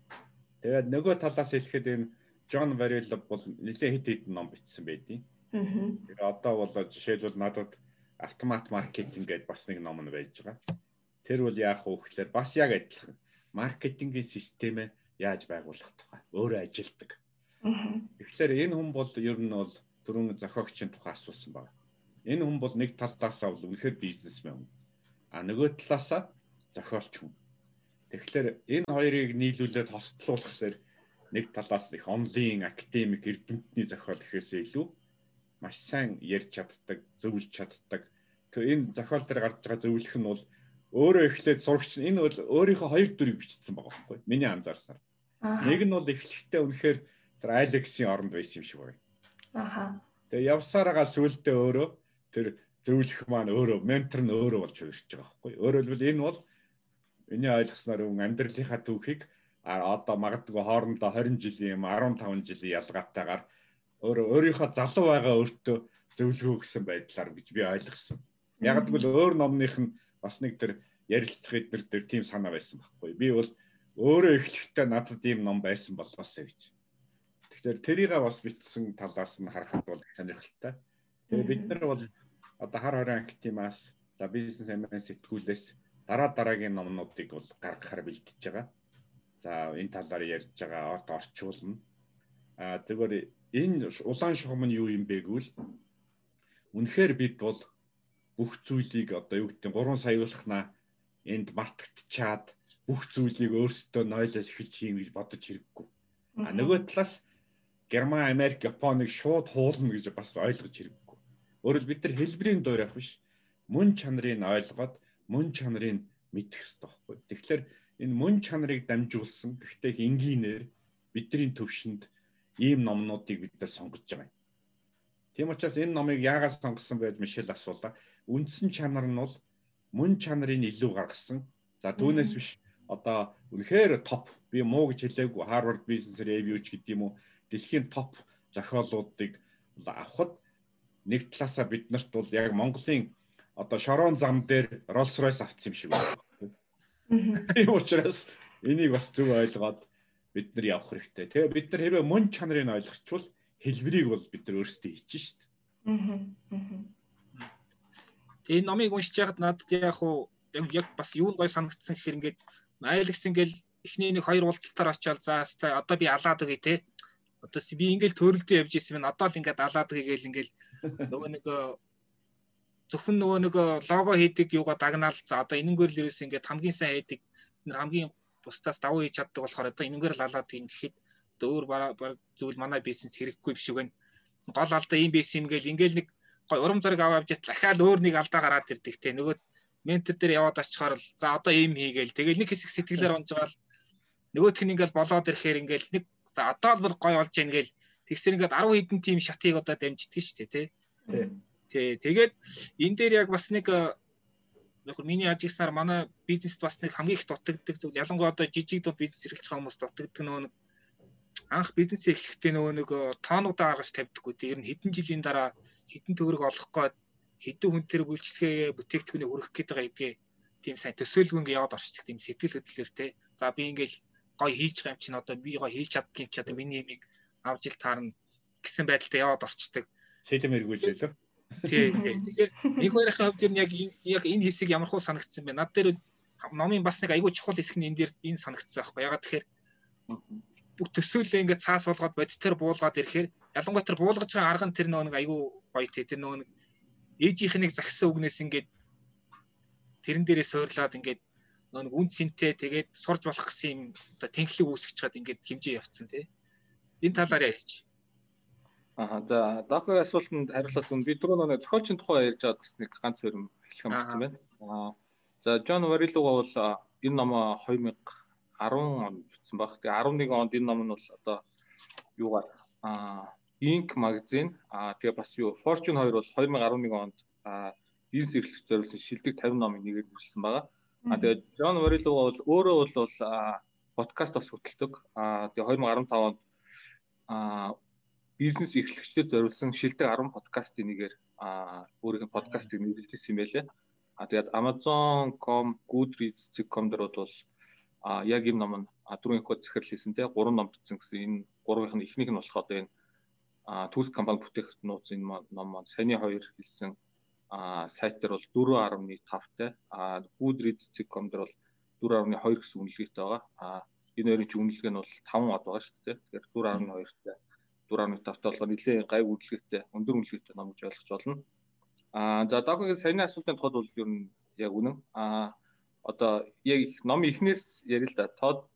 Тэгээд нөгөө талаас хэлэхэд энэ Джон Варилов бол нэлээд хэд хэдэн ном бичсэн байдیں۔ Аа. Одоо бол жишээлбэл надад автомат маркетинг гэдээ бас нэг ном нь байж байгаа. Тэр бол яах вэ гэхээр бас яг адилхан маркетингийн системээ яаж байгуулах тухай өөрөө ажилдаг. Тэгэхээр энэ хүн бол ер нь бол түрүүн зохиогчийн тухай асуусан байна. Энэ хүн бол нэг талаасаа бол үнэхээр бизнесмен хүн. А нөгөө талаасаа зохиолч хүн. Тэгэхээр энэ хоёрыг нийлүүлээд хостлуулахсаар нэг талаас их онлайн академик эрдэмтний зохиол гэхээсээ илүү маш сайн ярьж чаддаг, зөвлөж чаддаг. Тэгээ энэ зохиол дээр гарч байгаа зөвлөх нь бол өөрөө эхлээд сурагч энэ бол өөрийнхөө хоёр дүрийг бичсэн байгаа байхгүй миний анзаарсаар. Нэг нь бол эхлэхдээ үнэхээр тэр Алексийн оронд байсан юм шиг байна. Аха. Тэгээ явсараагаа сүултээ өөрөө тэр зөвлөх маань өөрөө ментор нь өөрөө болж ирж байгаа байхгүй. Өөрөөр хэлбэл энэ бол миний ойлгосноор өн амьдралынхаа түүхийг одоо магадгүй хоорондоо 20 жилийн юм 15 жилийн ялгаатайгаар өөрөө өөрийнхөө залуу байгаа өөртөө зөвлөгөө өгсөн байдлаар гэж би ойлгосон. Яг гэвэл өөр номных нь бас нэг тэр ярилцах эднэр тэр тийм санаа байсан байхгүй. Би бол өөрөө эхлэхдээ надад ийм ном байсан болоосэй гэж. Тэгэхээр тэрийг бас бичсэн талаас нь харахад бол сонирхолтой. Тэгээ бид нар бол одоо хар хорон актимаас за бизнес амин сэтгүүлээс дараа дараагийн номнуудыг бол гаргахаар бэлдэж байгаа. За энэ талаар ярьж байгаа от орчуулна. А зүгээр энэ улаан шугам нь юу юм бэ гэвэл үнэхээр бид бол бүх зүйлийг одоо юу гэдэг 3 саяулахнаа энд мартагдчаад бүх зүйлийг өөрсдөө нойлоос эхэлж хийн гэж бодож хэрэггүй. А нөгөө талаас Герман, Америк, Японыг шууд хуулна гэж бас ойлгож хэрэггүй. Өөрөлд бид нар хэлбэрийн доор явах биш. Мөн чанарыг ойлгоод мөн чанарыг мэдэх хэрэгтэй байхгүй. Тэгэхээр энэ мөн чанарыг дамжуулсан гэхдээ энгийнээр бидний төвшөнд ийм номнуудыг бид нар сонгож байгаа юм. Тийм учраас энэ номыг яагаад сонгосон байж Мишель асуулаа. Үндсэн чанар нь бол мөн чанарыг илүү гаргасан. За түүнээс биш одоо үнэхээр топ би муу гэж хэлээгүй Harvard Business Review ч гэдэг юм уу дэлхийн топ зохиолуудыг авахд нэг талаасаа биднэрт бол яг Монголын одоо шорон зам дээр Rolls-Royce авсан юм шиг байна. Тийм учраас энийг бас зөв ойлгоод бид нар явах хэрэгтэй. Тэгээ бид нар хэрвээ мөн чанарыг ойлгочвол хэлбэрийг бол бид нар өөрсдөө хийчих шүү дээ. Тэгээ номыг уншиж байхад надад яг хуу яг бас юу гой санагдсан гэхээр ингээд айлгс ингээл эхний нэг хоёр уулзалтаар очиод за одоо би алаад өгье те. Одоо би ингээл төрөлдөө явж исэн минь одоо л ингээд алаад өгье гээл ингээл нөгөө нэг зөвхөн нөгөө нэг лого хийдэг юугаа дагнаал за одоо энэнгээр л ерөөс ингээд хамгийн сайн хийдэг хамгийн бусдаас давуу хийж чаддаг болохоор одоо энэнгээр л алаад юм гэхэд өөр баг зүйл манай бизнес хэрэггүй биш үгэн гол алдаа ийм байсан юм гээл ингээл нэг урам зориг аваа авч дахиад өөр нэг алдаа гараад ирдэг те. Нөгөө ментор дээр яваад очихоор л за одоо ийм хийгээл тэгэл нэг хэсэг сэтгэлээр унж байгаа л нөгөөх нь ингээл болоод ирэхээр ингээл нэг за одоо л бол гой болж гин гээл тэгсэр ингээд 10 хэдэн тим шатыг одоо дамждаг шүү дээ тий. Тий. Тэгээд энэ дээр яг бас нэг яг миний ажигсаар манай бизнест бас нэг хамгийн их дутагддаг зүйл ялангуяа одоо жижиг дунд бизнес эрхэлж байгаа хүмүүс дутагддаг нөгөө нэг анх бизнес эхлэхдээ нөгөө нэг тоонуудаа гаргаж тавьдаггүй тий. Ер нь хэдэн жилийн дараа хэдэн төгрөг олох гээд хэдэн хүн тэр үйлчлэгээ бүтээгдэхүүнээ хүргэх гээд байгаа гэдгээ тийм сайн төсөөлгүй ингээ яваад орчдөг тийм сэтгэл хөдлөлөөр тий. За би ингээл гоё хийж байгаа юм чинь одоо би гоё хийж чаддгийн чи одоо миний ямиг авж ил таарна гэсэн байдалтай яваад орчдөг. Сэлэм эргүүлээ лөө. Тий, (laughs) тий. Тэгэхээр нэг хоёрын хувьд яг яг энэ хэсэг ямар хуу санагдсан бэ? Над дээр номын бас нэг айгүй чухал хэсэг нь энэ дээр энэ санагдсан байхгүй. Ягаад тэгэхээр бүх төсөөлөө ингээд цаас болгоод бодитер буулгаад ирэхээр ялангуяа тэр буулгаж байгаа арга нь тэр нөгөө нэг айгүй гоё тий. Тэр нөгөө нэг ээжийнх нэг загсан үгнээс ингээд тэрэн дээрээ суурлаад ингээд нөгөө нэг үн цэнтэй тэгээд сурж болох гэсэн юм оо тэнхлэг үүсгэж чад ингээд хэмжээ явцсан тий. Энэ талаар ярьж. Аа за докогийн асуултанд хариулсан би түрүү нэг зохиолчийн тухай ярьж байгаад бас нэг ганц хэрэг хэлэх юм байна. Аа за Джон Варилуга бол энэ номоо 2010 онд бичсэн баг. Тэгээ 11 онд энэ ном нь бол одоо юугаар аа Ink магазин аа тэгээ бас юу Fortune 2 бол 2011 онд аа бизнес эрхлэгч зориулсан шилдэг 50 номыг нэгээр нэрлсэн байгаа. Аа тэгээ Джон Варилуга бол өөрөө бол подкаст бас хөтэлдэг. Аа тэгээ 2015 онд аа бизнес эрхлэгчдэд зориулсан шилдэг 10 подкастын нэгээр өөрийнх нь подкастыг нэрлэсэн юм байлээ. А тэгээд Amazon.com, Goodreads.com дээр бол а яг юм ном нь захирал хийсэн те гурван ном бичсэн гэсэн энэ гурвынх нь эхнийх нь болох одоо энэ түүс компани бүтээх нууц энэ ном маань саяны хоёр хэлсэн а сайт дээр бол 4.5 та а Goodreads.com дээр бол 4.2 гэсэн үнэлгээтэй байгаа. А энэ хоёрын чинь үнэлгээ нь бол 5 од байгаа шүү дээ. Тэгэхээр 4.2 та 4.5 толгой нэлээд гай үйлчлэгтэй өндөр үйлчлэгтэй ном гэж ойлгож болно. Аа за докогийн саяны асуултын тухайд бол ер нь яг үнэн. Аа одоо яг ном ихнээс ярил л да.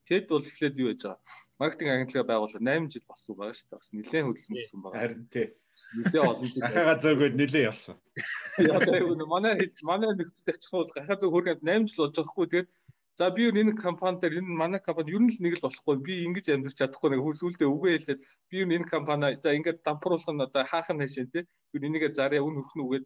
Тэд бол эхлээд юу яж байгаа? Маркетинг агентлагаа байгуулаад 8 жил болсон байгаа шүү дээ. Бас нэлээд хөдөлсөн гэсэн байгаа. Харин тий. Нэлээд олон жил. Ахаага зөөгөөд нэлээд явсан. Яг энэ манай манай нэгдэлт ачихгүй гахаа зөв хөргөнд 8 жил болж байгаа хгүй. Тэгээд За би юу энэ компани дээр энэ манай компани ер нь л нэг л болохгүй. Би ингэж амьдрч чадахгүй нэг хүсүүлдэ үгүй хэлээд би юу энэ компани за ингээд дампруулах нь одоо хаахан хашийн тий. Би энийгээ заря үн хөрхнө үгээд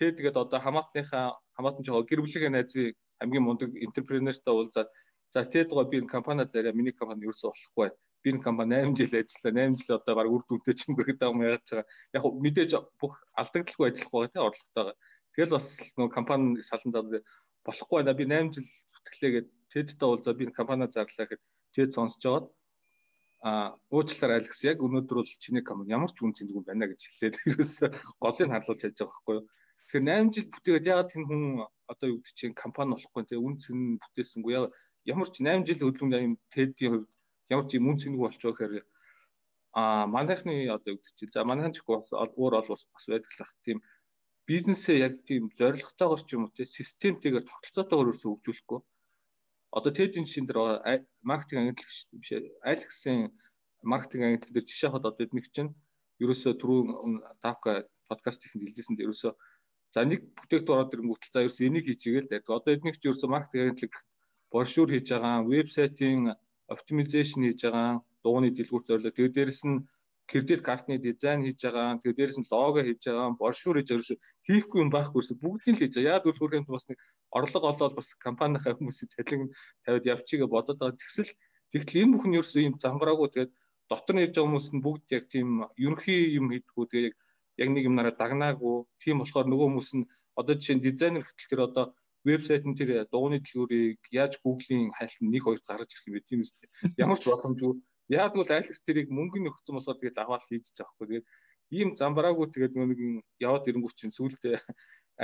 тий тэгээд одоо хамаатныхаа хамаатан жоо гэр бүлийн найзыг хамгийн мундаг энтерпренертай уулзаад за тэгээд би энэ компани заря миний компани ерөөсөө болохгүй. Би энэ компани 8 жил ажиллаа. 8 жил одоо баг үр дүнтэй ч байгаа юм яаж байгаа. Яг мэдээж бүх алдагдaltaгүй ажиллахгүй тий орлоготойгоо. Тэгэл бас нөгөө компани салан зав болохгүй байна. Би 8 жил зүтгэлээгээд TED-тэй уулзаад би компани зарлаа гэхэд TED сонсож жоод а уучлаарай Алекс яг өнөөдөр бол чиний компани ямар ч үн цэнгүй байна гэж хэлээд (laughs) ерөөсө голыг харлуулж яаж байгаа байхгүй юу. Тэгэхээр 8 жил бүтээгээд ягаад тэр хүн одоо юу гэдэг чинь компани болохгүй те үн цэн бүтээсэнгүй ямар ч 8 жил хөдөлгөөн юм TED-ийн хувьд ямар ч юм үн цэнгүй болчихоо гэхээр а манайхны одоо юу гэдэг чинь за манайхан ч өөр ол бас байдаг л ах тийм бизнесээ яг тийм зорилготойгоор ч юм уу те системтэйгээр тогтолцоотойгоор өрсө хөгжүүлэхгүй одоо тэжин жишээн дээр байгаа маркетинг агентлаг биш Alex-ийн маркетинг агентлаг дээр жишээ хад одоо эдник чинь ерөөсө түрүү давка подкаст ихэнд хэлжсэн дээр ерөөсө за нэг бүтээгдэхүүн ороод ирэнгүүт за ерөөсө энийг хийчихгээл тэгээд одоо эдник чинь ерөөсө маркетинг агентлаг боршуур хийж байгаа вебсайтын оптимизашн хийж байгаа дууны дэлгүүр зорилоо тэгээд дээрэс нь кредит картны дизайн хийж байгаа, тэгээ дээрэс нь лого хийж байгаа, боршуур хийж байгаа хийхгүй юм байхгүйс бүгдийг л хийж байгаа. Яг үл хүрээнд бас нэг орлого олоод бас компанийнхаа хүмүүсийн цалин тавиад явчихъя бодоод байгаа. Тэгсэл тэгтэл энэ бүхэн ерөөсөө юм замбраагүй тэгээд дотор нь ирж байгаа хүмүүс нь бүгд яг тийм ерөнхий юм хийдгүү тэгээ яг нэг юм нараа дагнаагүй. Тийм болохоор нөгөө хүмүүс нь одоо жишээ нь дизайнер гэтэл тэр одоо вебсайт нь тэр дууны дэлгүүрийг яаж Google-ийн хайлт нэг хоёрт гаргаж ирэх юм бэ тийм үстэй. Ямар ч боломжгүй Яг бол Alex тэрийг мөнгөний өгсөн болохоор тэгээд аваад хийж байгаа хгүй. Тэгээд ийм замбараагүй тэгээд нэг яваад ирэнгүүт чинь сүултээ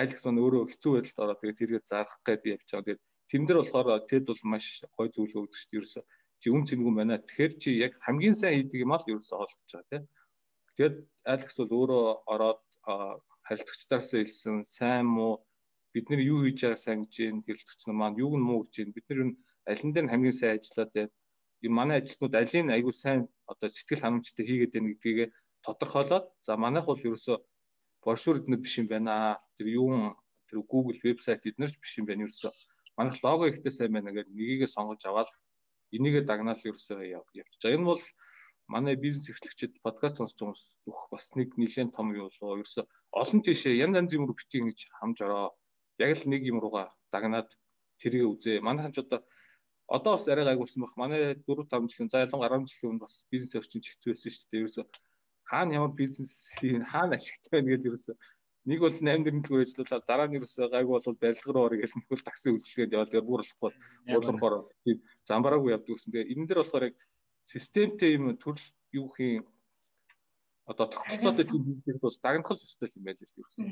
Alex маань өөрөө хэцүү байдалд ороод тэгээд тэргээ зарах гээд явж байгаа. Тэгээд тэн дээр болохоор тэд бол маш гой зүйл өгдөг шүү дээ. Ерөөсө чи үн цэнгүү байна. Тэгэхээр чи яг хамгийн сайн хийдэг юм аа л ерөөсө олдож байгаа тийм. Тэгээд Alex бол өөрөө ороод харилцагчдаарсаа хэлсэн сайн муу бид нар юу хийж байгааг сайн гэж юм хэрэлцэгч нар маань юуг нь муу гэж юм бид нар аль нь дээр хамгийн сайн ажиллаад байна манай ажилтнууд алийн айгүй сайн одоо сэтгэл ханамжтай хийгээд байна гэдгийг тодорхойлоод за манайх бол ерөөсөө боршуур эднэр биш юм байна. Тэр юун тэр Google вебсайт эднэр ч биш юм байна ерөөсөө. Манайх лого ихтэй сайн байна гэдэг нэгийгээ сонгож аваад энийгээ дагнаал ерөөсөө явчих. За энэ бол манай бизнес эрхлэгчид подкаст байгаа хүмүүс бүх бас нэг нэлээд том юу болоо ерөөсөө олон тийшээ янз янз юм руу битгий гэж хамж ороо. Яг л нэг юм руугаа дагнаад тэрийг үзээ. Манайхан ч одоо одоо бас арай гайгуулсан баг. Манай 4 5 жилийн за ялангуяа 10 жилийн өмнө бас бизнес орчин хэцүү байсан шүү дээ. Ерөөсө хаана ямар бизнес хийн хаана ашигтай байна гэдэг ерөөсө нэг бол 8 дэрнэлгүй ажиллуулаад дараа нь ерөөсө гайгүй бол барилгаар орё гэл нэг бол такси үйлчлэгээд яваад тэр бүр болохгүй уулуурхоор тийм замбараагүй явдаг гэсэн. Тэгээ энэ дэр болохоор яг системтэй юм төрөл юу хийн одоо тогтолцоотой тийм бизнес бол дагнахал ёстой юм байл л ерөөсө.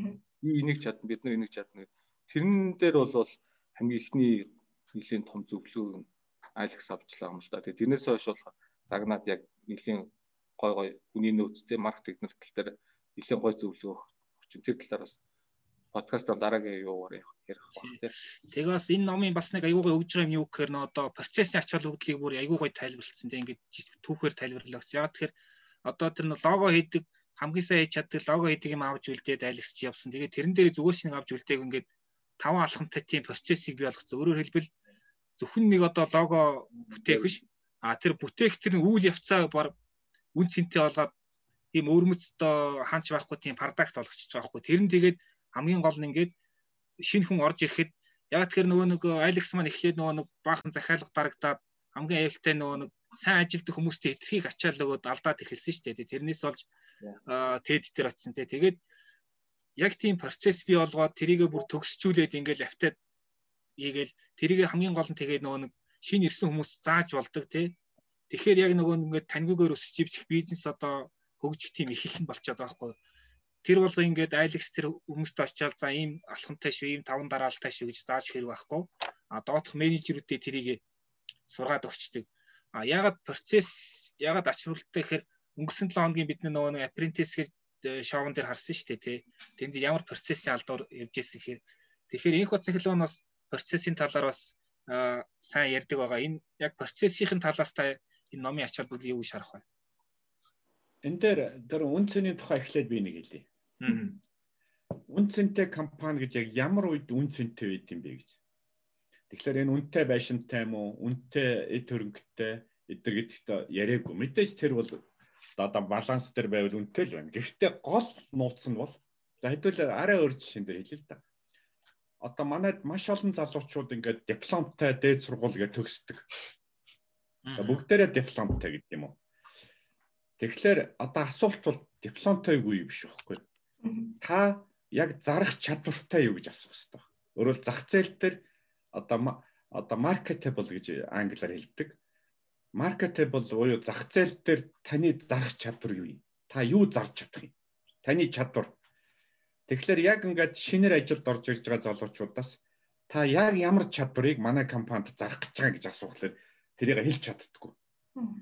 Би энийг чадна бид нар энийг чадна. Тэрэн дээр бол хамгийн ихний нэлийн том зөвлөө Алекс авчлаа юм л да. Тэгээ тэрнээс хойш бол дагнаад яг нэлийн гой гой хүний нөөцтэй маркетинг нэртэл нэлийн гой зөвлөө өгч тэр талаараас подкастаар дараагийн юугаар ярих баг тийм. Тэгээ бас энэ номын бас нэг аюугай өгж байгаа юм юу гэхээр нөө одоо процессын ач холбогдлыг бүр аюугай тайлбарлалцсан тийм ингээд түүхээр тайлбарлалц. Яг тэгэхээр одоо тэр лого хийдэг хамгийн сайн хийж чаддаг лого хийдэг юм авч үлдээд чи явсан. Тэгээ тэрэн дээр зүгээс нэг авч үлдээг ингээд таван алхамтай тийм процессыг бий болгоцсон. Өөрөөр хэлбэл зөвхөн нэг одоо лого бүтээх биш. А тэр бүтээх тэр үйл явцаа баг үн цэнтэй болгоод тийм өрмөц одоо хаач байхгүй тийм продакт болгочихж байгаа байхгүй. Тэр нь тэгээд хамгийн гол нь ингээд шинэ хүн орж ирэхэд яг тэр нөгөө нэг Алекс маань эхлээд нөгөө нэг баахан захиалга дарагдаад хамгийн аюултай нөгөө нэг сайн ажилддаг хүмүүстэй эдхийг ачаал өгөөд алдаад эхэлсэн шүү дээ. Тэрнээс болж TED дээр очсон те. Тэгээд яг тийм процесс бий болгоод тэрийгэ бүр төгсчүүлээд ингээл автаад ийгээл тэрийг хамгийн гол нь тэгээд нөгөө нэг шинэ ирсэн хүмүүс зааж болдог тий. Тэгэхээр яг нөгөө ингээд таньгүйгээр өсөж ивчих бизнес одоо хөгжих тийм эхэлэн болчиход байгаа байхгүй. Тэр бол ингээд Alex тэр хүмүүст очиад за ийм алхамтай шүү, ийм таван дараалтай шүү гэж зааж хэрэг байхгүй. А доотх менежерүүдэд тэрийг сургаад өгчдөг. А ягаад процесс ягаад ачааллтай гэхээр өнгөрсөн 7 хоногийн бид нөгөө нэг apprentice гэж шоун дээр харсан шүү дээ тий. Тэнд ямар процессын алдар явж ирсэн гэхээр тэгэхээр энх утас эхлэн бас процессын талаар бас сайн ярьдаг байгаа. Энэ яг процессын талаас та энэ номын ач холбогдол юу гэж харах вэ? Энд дээр тэр үн цэний тухай эхлээд би нэг хэлье. Үн цэнтэй компани гэж яг ямар үед үн цэнтэй байд юм бэ гэж. Тэгэхээр энэ үнэтэй байшинтай юм уу? Үнэтэй эд хөрөнгөтэй эдэр гэдэгт яриаггүй. Мэдээж тэр бол одоо баланс дээр байвал үнэтэй л байна. Гэхдээ гол нууц нь бол за хэдүүл арай өөр жишээн дээр хэлээ л да одоо манайд маш олон залуучууд ингээд дипломтой дээд сургууль гэж төгсдөг. Бүгдээрээ дипломтой гэдэг юм уу? Тэгэхээр одоо асуулт бол дипломтой юу биш байхгүй. Та яг зарах чадвартай юу гэж асуух хэрэгтэй. Өөрөөр зах зээл дээр одоо одоо marketable гэж англиар хэлдэг. Marketable буюу зах зээл дээр таны зарах чадвар юу юм? Та юу зарж чадах юм? Таны чадвар Тэгэхээр яг ингээд шинээр ажилд орж ирж байгаа залуучуудаас та яг ямар чадварыг манай компанид зарах гэж байгаа гэж асуухлаар тэрийг хэлж чаддаггүй.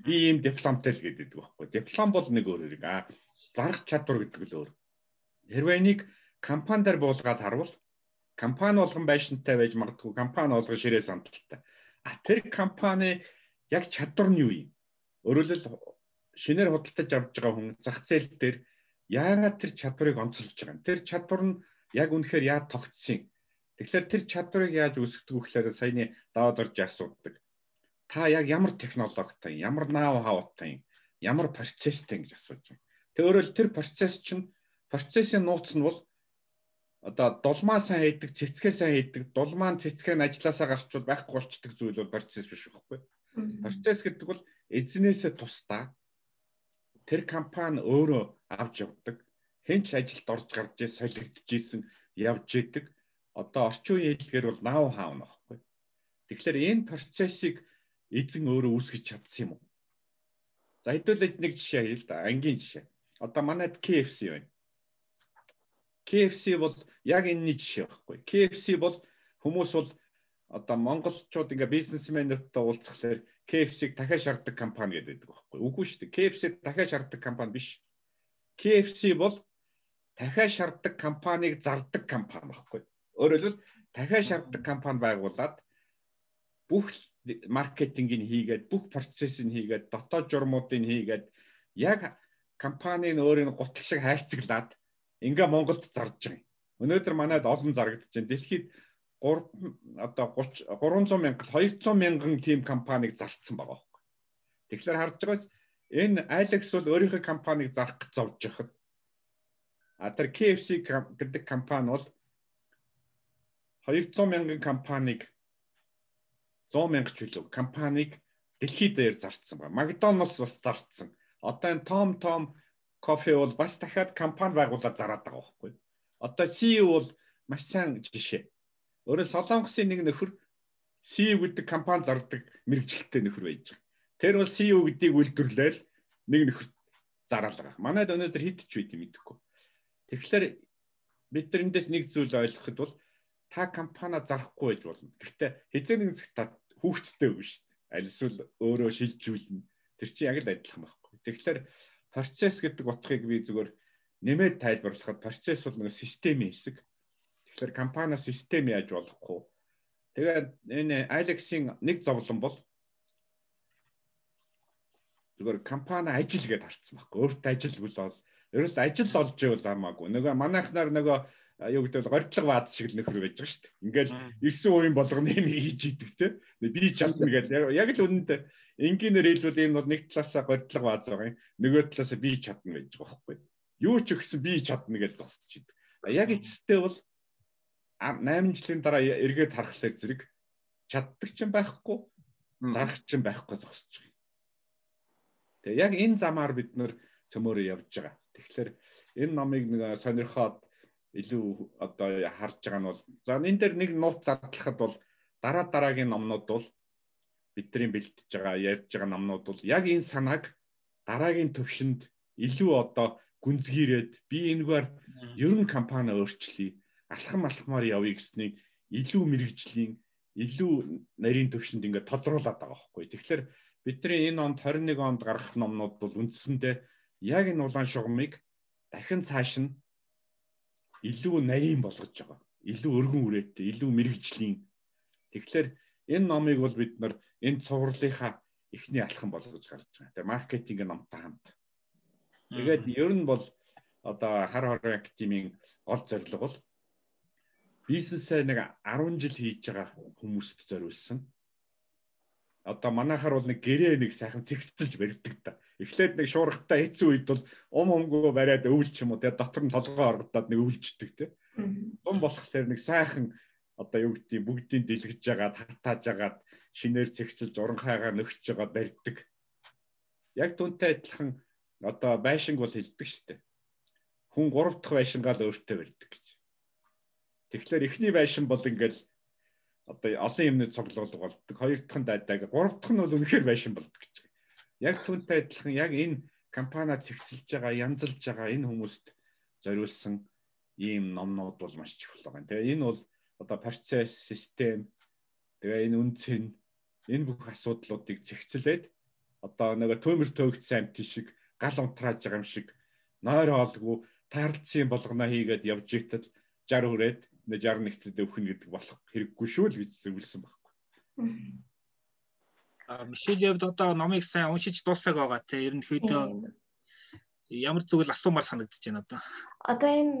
Би ийм дипломтой л гэдэг байхгүй. Диплом бол нэг өөр хэрэг. А зарах чадвар гэдэг л өөр. Хэрвээ нэг компанидар буулгаад харвал компани болгон байшинтай байж магадгүй компани болгон ширээ сандалтай. А тэр компани яг чадвар нь юу юм? Өөрөлдөл шинээр худалдаж авч байгаа хүн зах зээл дээр яагаад тэр чадварыг онцолж байгаа юм. Тэр чадвар нь яг үнэхээр яа тогтсон. Тэгэхээр тэр чадварыг яаж үүсгдэг вэ гэхээр саяны даваад орж асуудаг. Та яг ямар технологитой, ямар наав хавтай, ямар процесстэй гэж асууж байна. Тэг өөрөөр тэр процесс чинь процессын нууц нь бол одоо дулмаа сайн хийдэг, цэцгээ сайн хийдэг, дулмаа цэцгээ нь ажилласаа гарчвал байхгүй болчдөг зүйл бол процесс биш байхгүй. Процесс гэдэг бол эзнээсээ тусдаа тэр компани өөрөө авч явдаг. Хэн ч ажилд орж гарч солигдчихсэн явж идэг. Одоо орчин үеийн хэлгээр бол нав хаав нөхгүй. Тэгэхээр энэ процессыг эзэн өөрөө үүсгэж чадсан юм уу? За хэдүүлээд нэг жишээ хэл да. Ангийн жишээ. Одоо манайд KFC байна. KFC бол яг энэний жишээ байхгүй. KFC бол хүмүүс бол одоо монголчууд ингээ бизнесмэнүүдтэй уулзахлаар KFC-г дахиад шаарддаг компани гэдэг байхгүй. Үгүй шүү дээ. KFC дахиад шаарддаг компани биш. KFC бол дахиад шаарддаг компанийг зардаг компани байхгүй. Өөрөөр хэлбэл дахиад шаарддаг компани байгуулад бүх маркетингийг хийгээд бүх процессыг хийгээд дотоод журмуудыг хийгээд яг компанийн өөрийн гутал шиг хайрцаглаад ингээ Монголд зарж байгаа. Өнөөдөр манайд олон зарагдаж байна. Дэлхийд 3 одоо 30 300 мянга 200 мянган тим компанийг зарцсан байгаа байхгүй. Тэгэхээр харж байгаач энэ Alex бол өөрийнхөө компанийг зарах гэж зовж яхад а тэр KFC гэдэг компани бол 200 мянган компанийг 100 мянга ч билүү компанийг дэлхийд дээр зарцсан байна. McDonald's бас зарцсан. Одоо энэ Tom Tom кофе бол бас дахиад компани байгуулаад зараад байгаа байхгүй. Одоо CEO бол маш сайн жишээ. Өөрөөр Солонгосын нэг нөхөр CEO гэдэг компани зардаг мэрэгжилттэй нөхөр байж байгаа. Тэр бол CEO гэдгийг үйлдвэрлээл нэг нөхөр зараал байгаа. Манайд өнөөдөр хэд ч үйд мэдэхгүй. Тэгэхээр бид нар эндээс нэг зүйл ойлгоход бол та компани зарахгүй байж болно. Гэхдээ хизээ нэг зэг та хүүхдтэй дээ. Аль эсвэл өөрөө шилжүүлнэ. Тэр чинь яг л адилхан байхгүй. Тэгэхээр процесс гэдэг утгыг би зүгээр нэмээд тайлбарлахад процесс бол нэг системийн хэсэг. Тэгэхээр компани систем яаж болохгүй. Тэгээд энэ Alex-ийн нэг зовлон бол зүгээр компани ажил гэдээ харцсан байхгүй. Өөртөө ажил бол ерөөс ажил олж ивэл хамаагүй. Нөгөө манайхнаар нөгөө юу гэдэг вэ горьчлог баад шиг л нөхөр байж байгаа шүү дээ. Ингээл 9 үеийн болгоны юм хийж идэг те. Би чадна гэдэг. Яг л үнэндээ энгийнээр хэлбэл энэ бол нэг талаасаа горьдлого бааз байгаа юм. Нөгөө талаасаа би чадна гэж байгаа байхгүй. Юу ч өгсөн би чадна гэж зогсож идэг. Яг эцэстээ бол 8 жилийн дараа эргээд харахлаар зэрэг чаддаг ч юм байхгүй, зарах ч юм байхгүй зогсож байгаа. Тэгээ яг энэ замаар бид нөр цөмөрөө явж байгаа. Тэгэхээр энэ номыг нэг сонирхоод илүү одоо харж байгаа нь бол за энэ дээр нэг нууц задлахад бол дараа дараагийн номнууд бол бидний бэлтэж байгаа ярьж байгаа намнууд бол яг энэ санааг дараагийн төвшөнд илүү одоо гүнзгийрээд би энэгээр ерөн компани өөрчлөе алхам алхмаар явъя гэснийг илүү мэрэгжлийн илүү нарийн төвшөнд ингээд тодруулаад байгаа байхгүй. Тэгэхээр бидний энэ онд 21 онд гарах номнууд бол үндсэндээ яг энэ улаан шугамыг дахин цааш нь илүү нарийн болгож байгаа. Илүү өргөн үрээтэй, илүү мэрэгжлийн. Тэгэхээр энэ номыг бол бид нар энэ цувралынхаа эхний алхам болгож гарч байгаа. Тэгээ маркетинг номтой хамт. Тэгээд ер нь бол одоо хар хорон академийн гол зорилго бол бизнесээ нэг 10 жил хийж байгаа хүмүүст зориулсан. Одоо манайхаар бол нэг гэрээ нэг сайхан цэгцэлж барьдаг та. Эхлээд нэг шуургатай хэцүү үед бол ум умгүй бариад өвлч юм уу тэгээ дотор нь толгоо оргодоод нэг өвлждэг те. Дум болохоор нэг сайхан одоо юу гэдгийг бүгдийг дэлгэж байгаа татааж агаад шинээр цэгцэлж уранхайгаа нөхж байгаа барьдаг. Яг түнтэй адилхан одоо байшинг бол хэлдэг штеп. Хүн 3 дахь байшингаа л өөртөө барьдаг гэж. Тэгэхээр эхний байшин бол ингээл одоо олон юмны цуглуулга болдог. Хоёр дахь нь дайдаг. Гурав дахь нь бол үнэхээр байшин болдог гэж. Яг түнтэй адилхан яг энэ компаниа цэгцэлж байгаа, янзалж байгаа энэ хүмүүст зориулсан ийм номнууд бол маш чухал байна. Тэгээ энэ бол одоо процесс, систем тэгээ энэ үнцэн энэ бүх асуудлуудыг зэгцлээд одоо нэг төмөр төөгдсөн амт шиг гал унтрааж байгаа юм шиг нойр хоолгүй таарлцсан болгоно хийгээд явж итэл 60 хүрээд 61-т өвхнө гэдэг болох хэрэггүй шүү л гэж зөвлөсөн байхгүй. А Мишель явд одоо номыг сайн уншиж дуусах байгаа те ерөнхийдөө ямар зүгэл асуумаар санагдаж байна одоо. Одоо энэ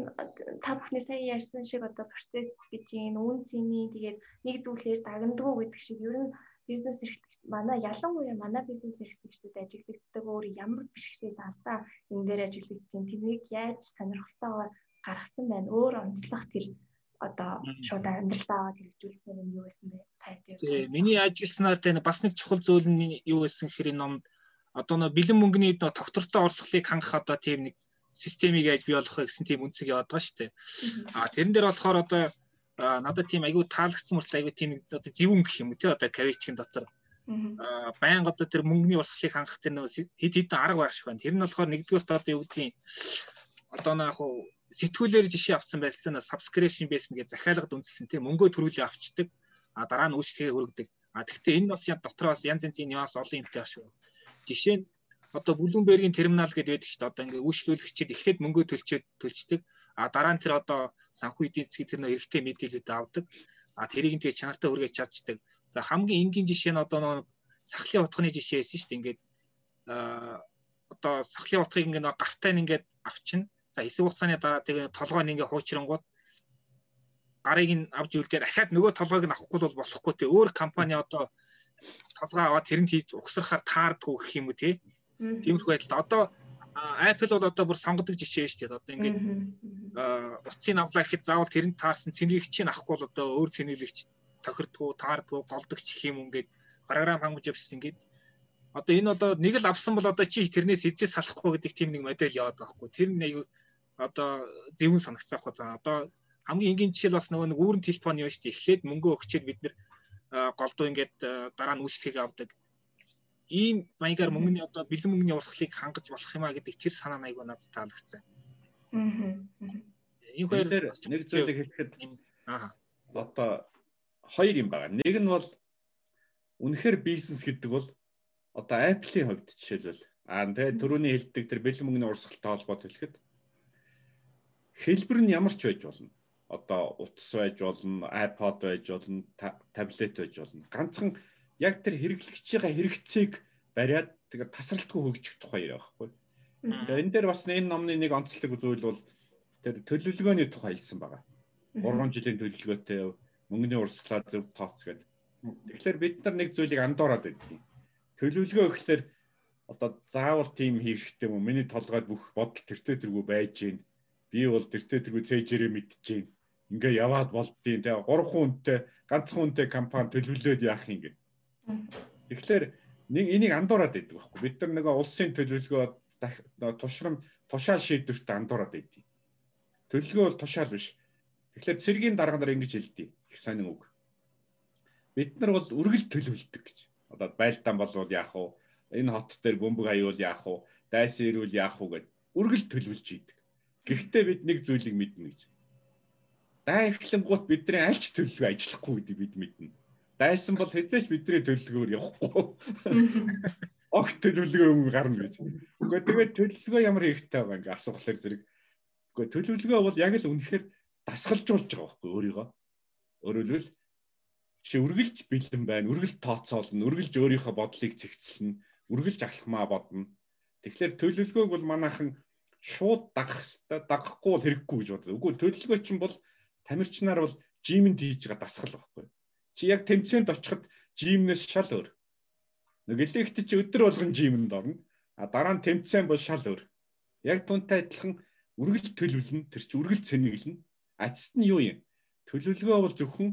та бүхний сая ярьсан шиг одоо процесс гэж энэ үн цэний тэгээд нэг зүйлээр дагнадгүй гэдэг шиг ер нь бизнес эрхлэгч манай ялангуяа манай бизнес эрхлэгчдэд ажиглагддаг өөр ямар бэрхшээл алдаа энэ дээр ажиглагдаж байна. Тэрнийг яаж сонирхолтойгоор гаргасан байна. Өөр онцлох тэр одоо шууд амьдралдаа аваад хэрэгжүүлэх нь юу байсан бэ? Тэгээ миний ажилласнаар тэ бас нэг чухал зүйл нь юу байсан гэхээр энэ ном одоо нөө бэлэн мөнгөний тогтвортой орсголыг хангах одоо тийм нэг системийг яаж бий болгох гэсэн тийм үнцэг яваад байгаа шүү дээ. А тэрэн дээр болохоор одоо надад тийм айгүй таалагдсан мөртлөө айгүй тийм одоо зөвүүн гэх юм тий одоо кавичгийн дотор аа байнга одоо тэр мөнгөний урсгалыг хангах тэр нэг хэд хэдэн арга байх шиг байна. Тэр нь болохоор нэгдүгээрт одоо юу гэдгийг одоо нэг яг сэтгүүлээр жишээ авсан байсалтай нэг subscription based гэж захиалгад үндэслэн тий мөнгөө төрүүлээ авчдаг. А дараа нь үйлчлэгээ хөргөдөг. А тэгвэл энэ бас дотор бас янз янзын нюанс олон юмтай шүү. Жишээ нь одоо Bloomberg-ийн терминал гэдэг байдаг шүү дээ. Одоо ингээ үйлчлүүлэгчид эхлээд мөнгөө төлчөөд төлчдөг. А дараа нь тэр одоо санхүү эдийн засгийн тэр нөө эрэгтэй мэдээлэлд авдаг. А тэрийг нь тэгээ чанартай хүргэж чадчихдаг. За хамгийн энгийн жишээ нь одоо нөө сахлын утганы жишээ байсан шүү дээ. Ингээд а одоо сахлын утгыг ингээ нөө гартаа ингээд авчна. За хэсэг хугацааны дараа тэгээ толгойн ингээ хуучрангууд гарыг нь авч үлдээ дахиад нөгөө толгойг нь авахгүй бол болохгүй те. Өөр компани одоо толгой аваад тэрэнд хийж угсрахаар таардгүй гэх юм уу те. Тиймэрхүү байдалд одоо Apple бол одоо бүр сонгодог жишээ шүү дээ. Одоо ингээд утсын авлаа гэхэд заавал тэрэнд таарсан цэнэглэгчийг авахгүй бол одоо өөр цэнэглэгч тохирдгоо, таардгоо, голдогч гэх юм ингээд програм хангаж явсан ингээд. Одоо энэ одоо нэг л авсан бол одоо чи тэрнээс эзээ салахгүй гэдэг тийм нэг модель яваад байгаа хгүй. Тэр нэг одоо зөвүүн санагцсан хгүй. За одоо хамгийн энгийн жишээл бас нөгөө нэг үүрэн телефон юм шүү дээ. Эхлээд мөнгө өгчээд бид нэр голдуу ингээд дараа нь үйлчлэгийг авдаг ийм маягаар мөнгөний одоо бэлэн мөнгөний урсгалыг хангаж болох юм а гэдэг тэр санаа айгүй надад таалагдсан. Аа. Энэ хоёр нэг зүйлийг хэлэхэд аа одоо хоёр юм байна. Нэг нь бол үнэхээр бизнес гэдэг бол одоо Apple-ийн хувьд жишээлбэл аа тэгээ түрүүний хэлдэг тэр бэлэн мөнгөний урсгалтай холбоод хэлэхэд хэлбэр нь ямар ч байж болно. Одоо утас байж болно, iPod байж болно, таблет байж болно. Ганцхан яг тэр хэрэглэгчийн хэрэгцээг бариад тэгээ тасралтгүй хөгжих тухай яриа байхгүй. Тэгээ энэ дээр бас энэ номны нэг онцлог зүйл бол тэр төлөвлөгөөний тухай хэлсэн байгаа. 3 жилийн төлөвлөгөөтэй мөнгөний урсгалаа зөв тооц гэдэг. Тэгэхээр бид нар нэг зүйлийг андуураад байдгийг. Төлөвлөгөө гэхэлэр одоо заавал тийм хийхтэй юм. Миний толгойд бүх бодол тэртээ тэргүй байж гин. Би бол тэртээ тэргүй цээжээрээ мэдчихээн. Ингээ яваад болдtiin. Тэгээ 3 хүнтэй ганцхан хүнтэй компани төлөвлөөд яах юм гээ. Тэгэхээр нэг энийг андуураад байдаг байхгүй. Бид нар нэг улсын төлөвлөгөө тушрам тушаал шийдвэрт андуураад байдаг. Төлөвлөгөө бол тушаал биш. Тэгэхээр цэргийн дарга нар ингэж хэлдэг. Их сонин үг. Бид нар бол үргэлж төлөвлөдөг гэж. Одоо байлдаан болвол яах вэ? Энэ хот дээр бөмбөг аюул яах вэ? Дайсан ирүүл яах вэ гэд үргэлж төлөвлөж идэг. Гэхдээ бид нэг зүйлийг мэднэ гэж. Дай эхлэнгуут бидний аль ч төлөвлөгөө ажиллахгүй гэдэг бид мэднэ дайсан бол хэзээч бидний төлөвлөгөөр явахгүй. (laughs) Огт төлөвлөгөө өмнө гарна гэж. Гэхдээ тэгээд төлөвлөгөө ямар хэрэгтэй байгаа ингээ асуухлаар зэрэг. Гэхдээ төлөвлөгөө бол яг л үнэхээр дасгалжуулж байгаа байхгүй өөрийгөө. Өөрөлдвөл чи үргэлж бэлэн байна, үргэлж тооцоолно, үргэлж өөрийнхөө бодлыг цэгцлэнэ, үргэлж алхмаа бодно. Тэгэхээр төлөвлөгөөг бол манайхан шууд дагах хэвээр дагахгүй бол хэрэггүй гэж боддог. Үгүй төлөвлөгөө чинь бол тамирчнаар бол жимэнд хийж байгаа дасгал байхгүй. Чи яг тэмцээнд очиход жимнээс шал өөр. Нэг элегт чи өдөр болгон жимэнд орно. А дараа нь тэмцээн бол шал өөр. Яг тунтай адилхан үргэлж төлөвлөн тэр чи үргэлж цэнэглэн. Ачт нь юу юм? Төлөвлөгөө бол зөвхөн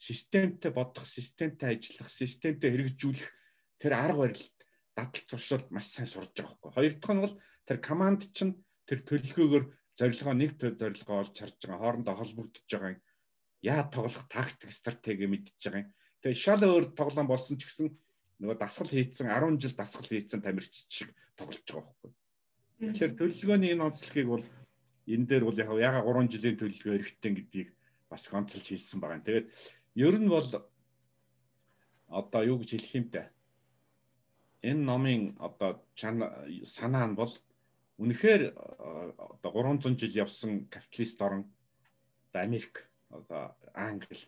системтэй бодох, системтэй ажиллах, системтэй хэрэгжүүлэх тэр арга барил дадал туршилт маш сайн сурж байгаа байхгүй. Хоёр дахь нь бол тэр команд чинь тэр төлөвлөгөөгөөр зорилгоо нэг зорилгоо олж харж байгаа, хоорондоо холбогдож байгаа яа тоглох тактик стратеги мэдчихэж байгаа юм. Тэгээ шал өөр тоглоом болсон ч гэсэн нөгөө дасгал хийцэн 10 жил дасгал хийцэн тамирч шиг тоглож байгаа байхгүй. Тэгэхээр төлөвлөгөөний энэ онцлогийг бол энэ дээр бол яг яга 3 жилийн төлөвлөгөө эрхтэн гэдгийг бас онцолж хэлсэн байгаа. Тэгээд ер нь бол одоо юу гэж хэлэх юм бэ? Энэ номын одоо санаа нь бол үнэхээр одоо 300 жил явсан капиталист орн Америк одоо Англи,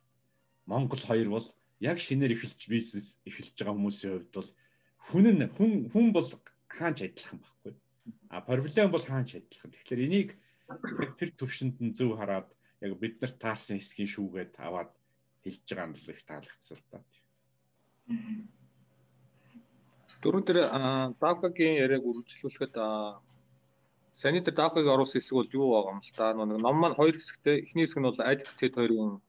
Монгол хоёр бол яг шинээр эхэлж бизнес эхэлж байгаа хүмүүсийн хувьд бол хүн нь хүн хүн бол хаанч адилхан байхгүй. А проблем бол хаанч адилхан. Тэгэхээр энийг тэр төвшөнд нь зөв хараад яг бид нарт таарсан хэсгийн шүүгээд аваад хэлж байгаа нь л их таалагдсан л та. Дөрөв дээр Давкагийн яриаг үргэлжлүүлэхэд Саний дээр Давкаг оруулсан хэсэг бол юу байгаа юм л та нэг ном маань хоёр хэсэгтэй эхний хэсэг нь бол Alex Ted хоёрын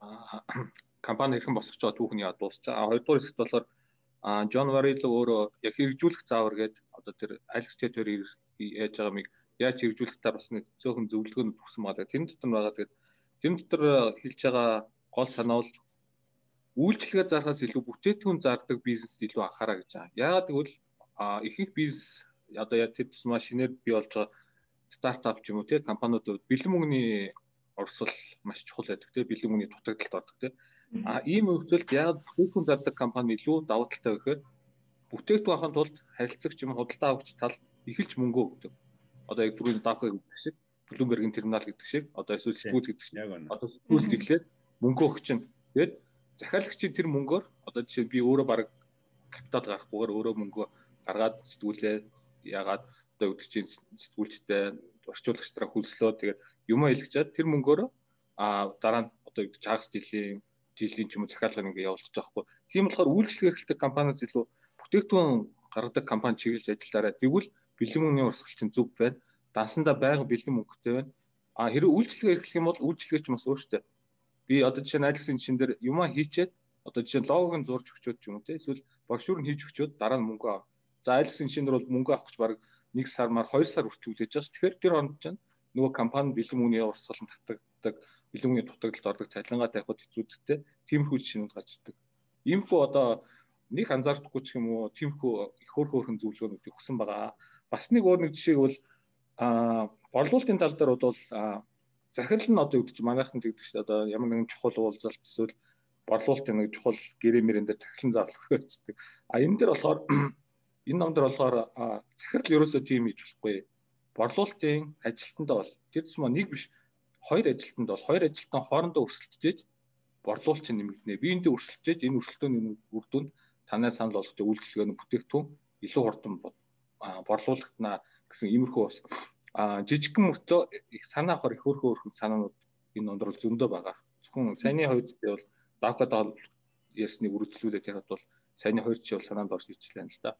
(clears throat) компани хэрхэн босгож байгаа түүхний дуусчаа. А хоёрдугаар хэсэгт болохоор Джон Варило өөрөө яг хэрэгжүүлэх заавар гээд одоо тэр Alex Ted хоёр яаж байгаа мыг яаж хэрэгжүүлэх та бас нэг цөөхөн зөвлөгөөнд өгсөн байгаа. Тэр дотор байгаа тэгээд тэр дотор хэлж байгаа гол санаа бол үйлчлэгээ зархаас илүү бүтээтгүн зардаг бизнест илүү анхаараа гэж байгаа. Яагаад гэвэл ихэнх бизнес одоо яг тэр тусмаа шинээр бий болж байгаа стартап ч юм уу тий компаниудад бэлэн мөнгөний орсол маш чухал байдаг тий бэлэн мөнгөний дутагдалд ордог тий а ийм нөхцөлд яг бүтээгдэхүүн зардаг компани илүү давуу талтай гэхээр бүтээгдэхүүн авахын тулд харилцагч юм худалдаа авагч тал эхэлж мөнгө өгдөг. Одоо яг түрүүний давхаг гэдэг шиг Bloomberg-ийн терминал гэдэг шиг одоо эсвэл сэтгүүл гэдэг шиг. Одоо сэтгүүлд эхлээд мөнгө өгч чинь тэгээд захиалагчийн тэр мөнгөөр одоо жишээ би өөрөө баг капитал гарахгүйгээр өөрөө мөнгө гаргаад сэтгүүлээ ягаад одоо чинь сэтгүүлчтэй орчуулагчдаа хөлслөө тэгээд юм хэлгчээд тэр мөнгөөр а дараа нь одоо өгдөг чагас жилийн жилийн ч юм уу захиалгыг ингээ явуулчих жоохгүй. Тийм болохоор үйлчлэг эрхлэлтэй компаниас илүү бүтээгдэхүүн гаргадаг компани чиглэж ажиллаарай. Тэгвэл бэлэн мөнгөний урсгал чинь зөв байна. Дансандаа байнга бэлэн мөнгөтэй байна. А хэрэв үйлчлэг эрхлэх юм бол үйлчлэгээч бас өөртөө би одоо жишээ нь Алексын чин дээр юмаа хийчээд одоо жишээ нь логог нь зурж өгчөөд ч юм уу те эсвэл багшуур нь хийж өгчөөд дараа нь мөнгө авах За айлс инженер бол мөнгө авах гэж баг 1 сар маар 2 сар хүртэл үлээж байгаа ш. Тэгэхээр тэр хонд чинь нөгөө компани бэлэн мөнгөний урсгал нь татдаг бэлэн мөнгөний дутагдлалд ордог цалингаа тавихад хэцүүдтэй тиймэрхүү шинүүд гарч ирдэг. Иймэрхүү одоо нэг анзаардахгүй ч юм уу тиймэрхүү их хөр хөөрхөн зөвлөгөөнүүд өгсөн байгаа. Бас нэг өөр нэг жишээг бол а борлуулалтын тал дээр бол захирал нь одоо гэж манайхан тэгдэг шүү дээ. Одоо ямар нэгэн чухал уулзалт эсвэл борлуулалтын нэг чухал гэрэмэрэн дээр захирлан заавал (laughs) өгөөцдөг. А энэ дээр болохоор Энэ номдор болохоор захирал ерөөсөө тийм хийж болохгүй. Борлуулалтын ажилтнаа бол тэр тусмаа нэг биш хоёр ажилтнанд бол хоёр ажилтан хоорондоо өрсөлдөж борлуулалт чинь нэмэгдэнэ. Биеиндээ өрсөлдөж энэ өрсөлдөөний үр дүнд танай санал болгож үйлчлэгээний бүтээгдэхүүн илүү хурдан борлуулагтана гэсэн иймэрхүү бас жижигхэн мөртөө их санаа авахар их хөөрхөн хөөрхөн санаанууд энэ номдор зөндөө байгаа. Зөвхөн саяны хувьд бол давкад ярьсныг үргэлжлүүлээд яхад бол саяны хоёр жишээ бол санаанд орж ирчихлээ л да.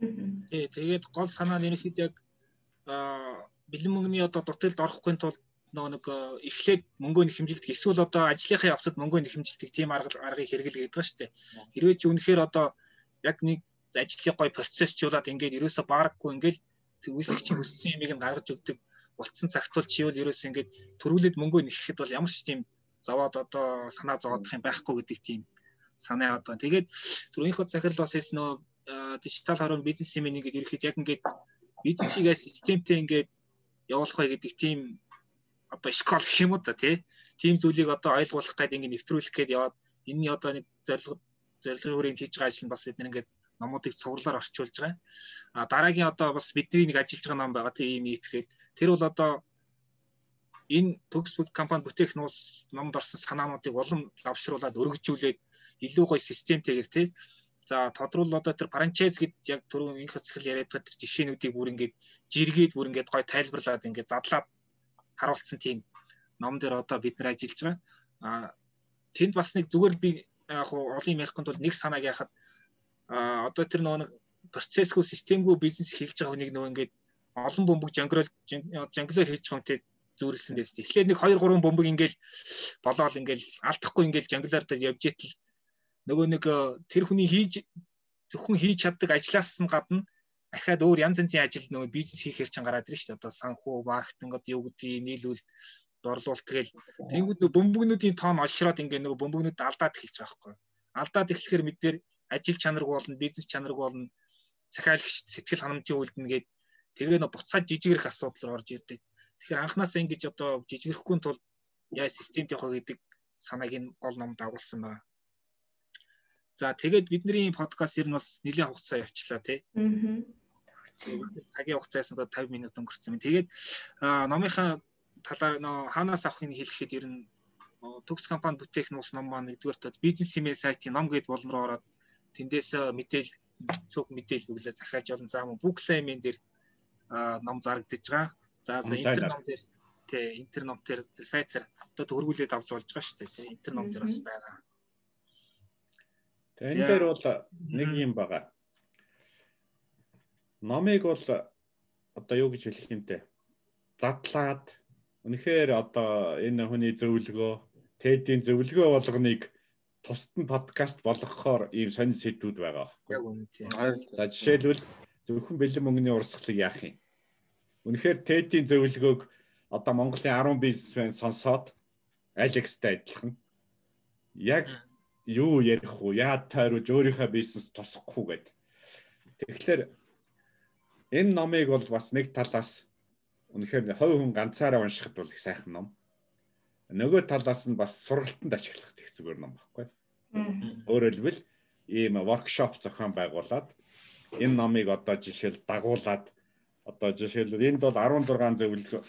Тий, тэгээд гол санаа нь ерөнхийд яг бэлэн мөнгөний одоо дутагдалд орохгүй тулд нөгөө нэг эхлээд мөнгөө нь хэмжилдэг эсвэл одоо ажлынхаа явцад мөнгөө нь хэмжилдэг тийм арга аргыг хэрэглэгээд байгаа шүү дээ. Хэрвээ чи үнэхээр одоо яг нэг ажлыг гой процессчуулаад ингээд ерөөсө баарахгүй ингээд үйлчлэгчийн хүссэн юмыг нь гаргаж өгдөг болцсон цагт бол чи бол ерөөсө ингээд төрүүлээд мөнгөө нэхэхэд бол ямар ч тийм зовоод одоо санаа зовоодох юм байхгүй гэдэг тийм санаа одоо. Тэгээд түрүүнийхөө захирал бас хэлсэн нөө дижитал харин бизнес юм ингээд ирэхэд яг ингээд бизнесийгээ системтэй ингээд явуулах бай гэдэг тийм одоо школ гэх юм уу та тий. Тийм зүйлийг одоо ойлгуулах гээд ингээд нэвтрүүлэх гээд яваад энэний одоо нэг зорилго зорилгын хийж байгаа ажил нь бас бид нэг ингээд номуудыг цувралаар орчуулж байгаа. А дараагийн одоо бас бидний нэг ажиллаж байгаа ном байгаа тийм ийм ихэд тэр бол одоо энэ төгс компани бүтээх нуус номд орсон санаануудыг улам лавшруулад өргөжүүлээд илүү гоё системтэйгэр тий За тодруулал одоо тэр франчайз гэд яг түрүүн инх хөцгөл яриад байгаа тэр жишээнүүдийг бүр ингээд жиргээд бүр ингээд гой тайлбарлаад ингээд задлаад харуулсан тийм ном дээр одоо бид нар ажиллаж байгаа. А тэнд бас нэг зүгээр би яг олон ярихгүй тул нэг санааг яхад а одоо тэр нөгөө процессгүй системгүй бизнес хийж байгаа хүнийг нөгөө ингээд олон бөмбөг жонгрол жонглоор хийж байгаа хүнтэй зөөрлсөн биз. Тэгэхээр нэг 2 3 бөмбөг ингээл болоод ингээл алдахгүй ингээл жонглоор дээр явж итэл нөгөө нэг э, тэр хүний хийж зөвхөн хийж чаддаг ажлаас нь гадна дахиад өөр янз янзын ажил нөгөө бизнес хийхээр чинь гараад ирж шүү дээ. Одоо санхүү, маркетинг одоо юу гэдгийг нийлүүл борлуулалт тэгэл тэнгууд бөмбөгнүүдийн тоон олшроод ингээ нөгөө бөмбөгнүүд алдаад эхэлж байгаа байхгүй. Алдаад эхлэхээр мэдээр ажил чанаргүй болно, бизнес чанаргүй болно, захиалагч сэтгэл ханамжийн үйлдэнэ гээд тэгээ нөгөө буцаад жижигэрх асуудал орж ирдэг. Тэгэхээр анханасаа ингэж одоо жижигэрхгүй тул яа системд явах гэдэг санааг нь гол номд агуулсан байна. За тэгээд бидний подкаст ер нь бас нэлээд хугацаа явчлаа тий. Аа. Цагийн хугацаас нь 50 минут өнгөрцөн. Тэгээд номынхаа талаар нөө хаанаас авахыг хэлэхэд ер нь төгс компани бүтээх нуус ном маань нэгдүгээр тод бизнес имэйл сайтын ном гэд болон руу ороод тэндээс мэдээл цөөх мэдээл бүглээ захиаж олон зам бүклэмэн дээр ном зарагдаж байгаа. За за интер ном дээр тий интер ном дээр сайтаар одоо хөргүүлээд авч болж байгаа шүү дээ тий интер ном дээр бас байгаа. Тэгээ энэ дээр бол нэг юм байгаа. Номыг бол одоо юу гэж хэлэх юм те. Задлаад үнэхээр одоо энэ хүний зөвлөгөө, TED-ийн зөвлөгөө болгоныг тусад нь подкаст болгохоор ийм сонир сэдвүүд байгаа байхгүй. Яг үнэ тийм. За жишээлбэл зөвхөн бэлэн мөнгөний урсгалыг яах юм? Үнэхээр TED-ийн зөвлөгөөг одоо Монголын 10 бизнесмен сонсоод Алекстай адилхан яг юу ярих уу, яад тойруулж өөрийнхөө бизнес тусахгүй уу гэд. Тэгэхээр энэ номыг бол бас нэг талаас үнэхээр хувь хүн ганцаараа уншихад бол их сайхан ном. Нөгөө талаас нь бас сургалтанд ашиглах их зүгээр ном баггүй. Өөрөөр хэлбэл ийм воркшоп зохион байгуулад энэ номыг одоо жишээл дагуулад одоо жишээл энд бол 16 зөвлөгөө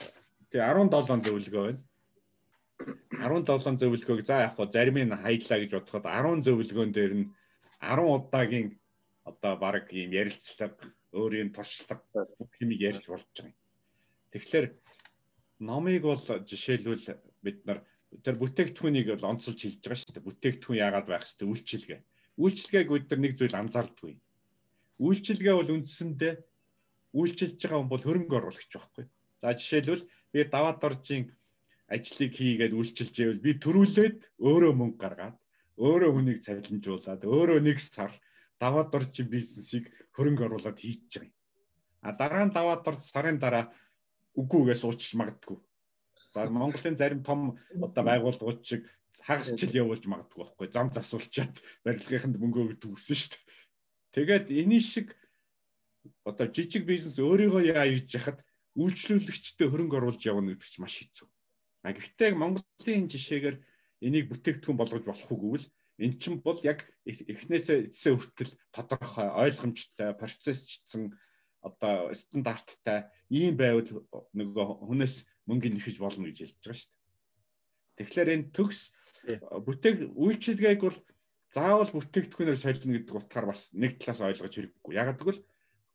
тий 17 зөвлөгөө байна. 17 зөвлөгөөг за яг хоо зарим нь хайдлаа гэж бодоход 10 зөвлөгөөн дээр нь 10 удаагийн одоо баг ийм ярилцлага өөрийн туршлага бүх юм ярьж болж байгаа юм. Тэгэхээр номыг бол жишээлбэл бид нар тэр бүтээгдэхүүнийг бол онцолж хэлж байгаа шүү дээ. Бүтээгдэхүүн яагаад байх ёстой үйлчилгээ. Үйлчилгээг бид нар нэг зүйл анзаардгүй. Үйлчилгээ бол үндсэндээ үйлчилж байгаа хүн бол хөрөнгө оруулагч байхгүй. За жишээлбэл би даваад оржийн ажлыг хийгээд үйлчилж байвал би төрүүлээд өөрөө мөнгө гаргаад өөрөө хүнийг цалинжуулаад өөрөө нэг сар даваад орчин бизнесийг хөрөнгө оруулаад хийж байгаа юм. А дараа нь даваад орч сарын дараа үгүйгээс уучих магадгүй. За Монголын зарим том одоо байгууллагууд шиг хагас жил явуулж магадгүй байхгүй. Зам засуулчаад барилгынханд мөнгө өгдөг үсэн шүү дээ. Тэгээд энэ шиг одоо жижиг бизнес өөрийгөө яа хийж яхад үйлчлүүлэгчтэй хөрөнгө оруулж явна гэдэг чинь маш хэцүү. А гэхдээ Монголын жишээгээр энийг бүтээгдэхүүн болгож болохгүй л эн чинь бол яг эхнээсээ эцсээ хүртэл тодорхой ойлгомжтой процессчдсан одоо стандарттай ийм байвал нөгөө хүнээс мөнгө нэхэж болно гэж хэлж байгаа шүү дээ. Тэгэхээр энэ төгс бүтээг үйлчилгээг бол заавал бүтээгдэхүүнээр солино гэдэг утгаар бас нэг талаас ойлгож хэрэггүй. Яг гэвэл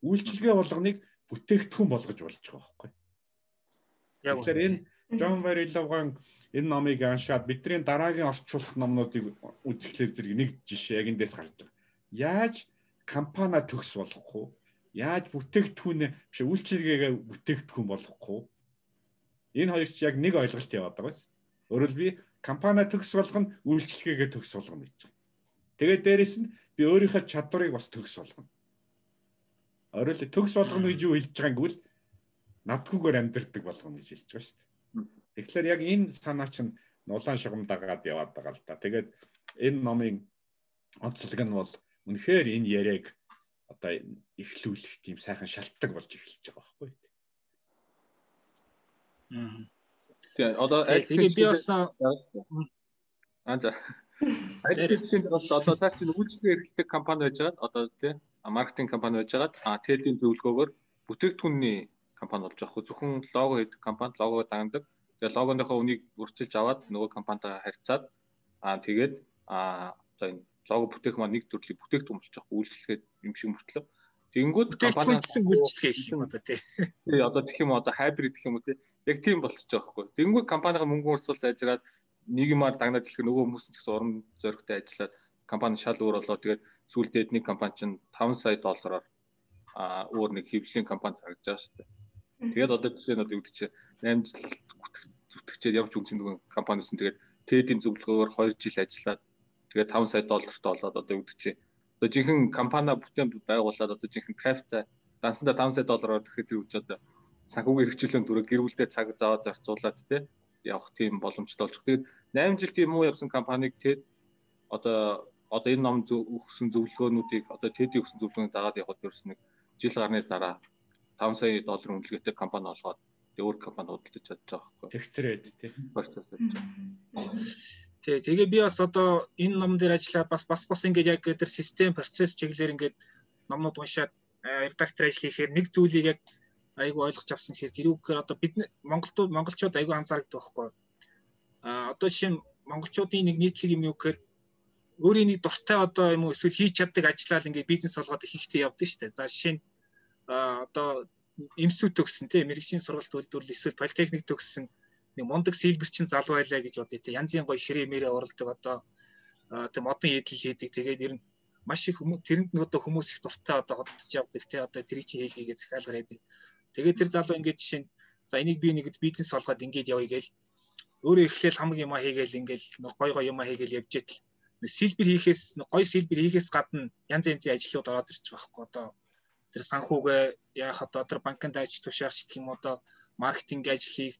үйлчилгээ болгоныг бүтээгдэхүүн болгож болж байгаа байхгүй. Тэгэхээр энэ Жон Бариловган энэ номыг аншаад бидний дараагийн орчуулах номнуудыг үзэхлээр зэрэг нэг жишээ яг эндээс гарч байгаа. Яаж компани төгс болгох вэ? Яаж бүтээгдэхүүн биш үйлчилгээгээ бүтээгдэхүүн болгох вэ? Энэ хоёр ч яг нэг ойлголт яваад байгаа биз. Өөрөөр би компани төгс болгоно, үйлчилгээгээ төгс болгоно гэж байна. Тэгээд дээрэс нь би өөрийнхөө чадварыг бас төгс болгоно. Орой л төгс болгоно гэж юу хэлж байгаа юм гэвэл надгүйгээр амьдрдаг болгоно гэж хэлж байгаа шүү дээ. Тэгэхээр яг энэ санаа чинь улаан шугам дагаад яваад байгаа л да. Тэгээд энэ номын онцлог нь бол үнэхээр энэ яриаг одоо эхлүүлэх тийм сайхан шалтгаан болж эхэлж байгаа байхгүй. Аа. Тэгээ одоо тэгээ би бас аа за. Айтиксийн бол одоо цааш нь үйлчлэг эрхлэх компани байж байгаа. Одоо тий маркетинг компани байж байгаа. А TED-ийн зөвлөгөөгөөр бүтээгдэхүүнний компани болж байгаа хөө зөвхөн лого хийдэг компани лого дагнадаг. Тэгээ логоныхоо үнийг үрчилж аваад нөгөө компанитайгаа харьцаад аа тэгээд аа одоо энэ лого бүтээх маань нэг төрлийн бүтээгдэхүүн болчих үйлчлэхэд юм шиг мөртлөө. Тэгэнгүүт компани гэсэн үйлчлэгээ гэх юм одоо тий. Тий одоо тэгэх юм одоо хайбрид гэх юм уу тий. Яг тийм болчихж байгаа байхгүй. Тэгэнгүүт компанийн мөнгө урсуул сайжраад нэг юмар дагнаад хэлэх нөгөө хүмүүс ч гэсэн уран зоригтой ажиллаад компани шал өөр болоо тэгээд сүүлдээ нэг компани чинь 5 сая доллараар өөр нэг хэвлэлийн компани зарагдаж байгаа шүү дээ. Тэгээд одоо жишээ нь одоо юу гэдэг чинь 8 жил зүтгэжээд явж үнсэн нөгөө компаниуд нь тэгээд TED-ийн зөвлөгөөр 2 жил ажиллаад тэгээд 5 сая доллартай болоод одоо юу гэдэг чинь одоо жинхэнэ компани бүтээн байгуулад одоо жинхэнэ крафта дансандаа 5 сая доллараар тэгэхэд тэр үуч одоо санхүүгийн хэрэгчлэн дүрэг гэр бүлдээ цаг зав зарцуулаад тий явах тийм боломжтой болж. Тэгээд 8 жил тийм үү явсан компаниг TED одоо одоо энэ ном өгсөн зөвлөгөөнүүдийг одоо TED-ийн өгсөн зөвлөгөөнийг дагаад явахад ерөөс нэг жил гарны дараа 5 сая долларын үнэлгээтэй компани олгоод өөр компани худалдаж чадж байгаа байхгүй. Тэгцэр байд тий. Тий, тэгээ би бас одоо энэ ном дээр ажиллаад бас бас бас ингээд яг тэр систем процесс чиглэлээр ингээд номнууд уншаад редактор ажил хийхээр нэг зүйлийг яг айгүй ойлгож авсан хэрэг тэрүү гэхээр одоо бид Монголд монголчууд айгүй анзаардаг байхгүй. А одоо жишээ нь монголчуудын нэг нийтлэг юм юу гэхээр өөрийн нэг дуртай одоо юм уу эсвэл хийж чаддаг ажиллаад ингээд бизнес олгоод ихтэй явдаг шүү дээ. За жишээ нь одоо имсүү төгссөн тийм мэрэгжлийн сургалт үйлдвэрлэл эсвэл политехник төгссөн нэг мундаг сэлбэрчин залуу байлаа гэж бодъё тийм янзын гоё ширээ мэрээ оролдог одоо тийм модны эдэл хийдэг. Тэгээд ер нь маш их хүмүүс тэрэнд нь одоо хүмүүс их дуртай одоо хотдож явдаг тийм одоо тэр чинь хийлгийгээ захиалгаар яадаг тэгээд тэр залуу ингээд жишээ за энийг би нэгэд бизнес олгоод ингээд явъя гээл өөрөө эхлээл хамаг юма хийгээл ингээд гоё гоё юма хийгээл явж итэл сэлбэр хийхээс гоё сэлбэр хийхээс гадна янз янзын ажлууд ороод ирчих واخхой одоо тэр санхүүгээ яах одоо тэр банкнд ажил тушаах гэх юм одоо маркетинг ажлыг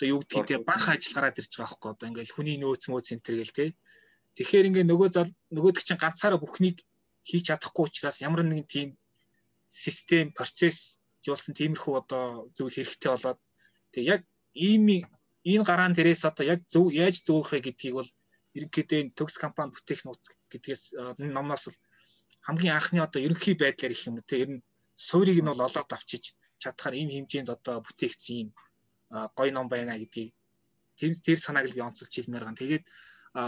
одоо юу гэдгийг тэр бах ажиллагаараад ирж байгаа хөөхгүй. Одоо ингээл хүний нөөц мөөц энэ төр гэл тээ тэгэхээр ингээ нөгөө зал нөгөөдөг чинь ганцаараа бүхнийг хийж чадахгүй учраас ямар нэгэн тийм систем процесс жуулсан тиймэрхүү одоо зүйл хэрэгтэй болоод тэг яг ийм энэ гараан дээрээс одоо яг зөв яаж зөөхэй гэдгийг бол ерөнхийдөө төгс компани бүтээх нууц гэдгээс э, номноос бол хамгийн анхны одоо ерөнхий байдлаар их юм те ер нь суурийг нь бол олоод авчиж чадхаар ийм хэмжээнд одоо бүтээгдсэн юм гой ном байна гэдгийг тэр тэр санааг л би онцолж хэлмээр ган. Тэгээд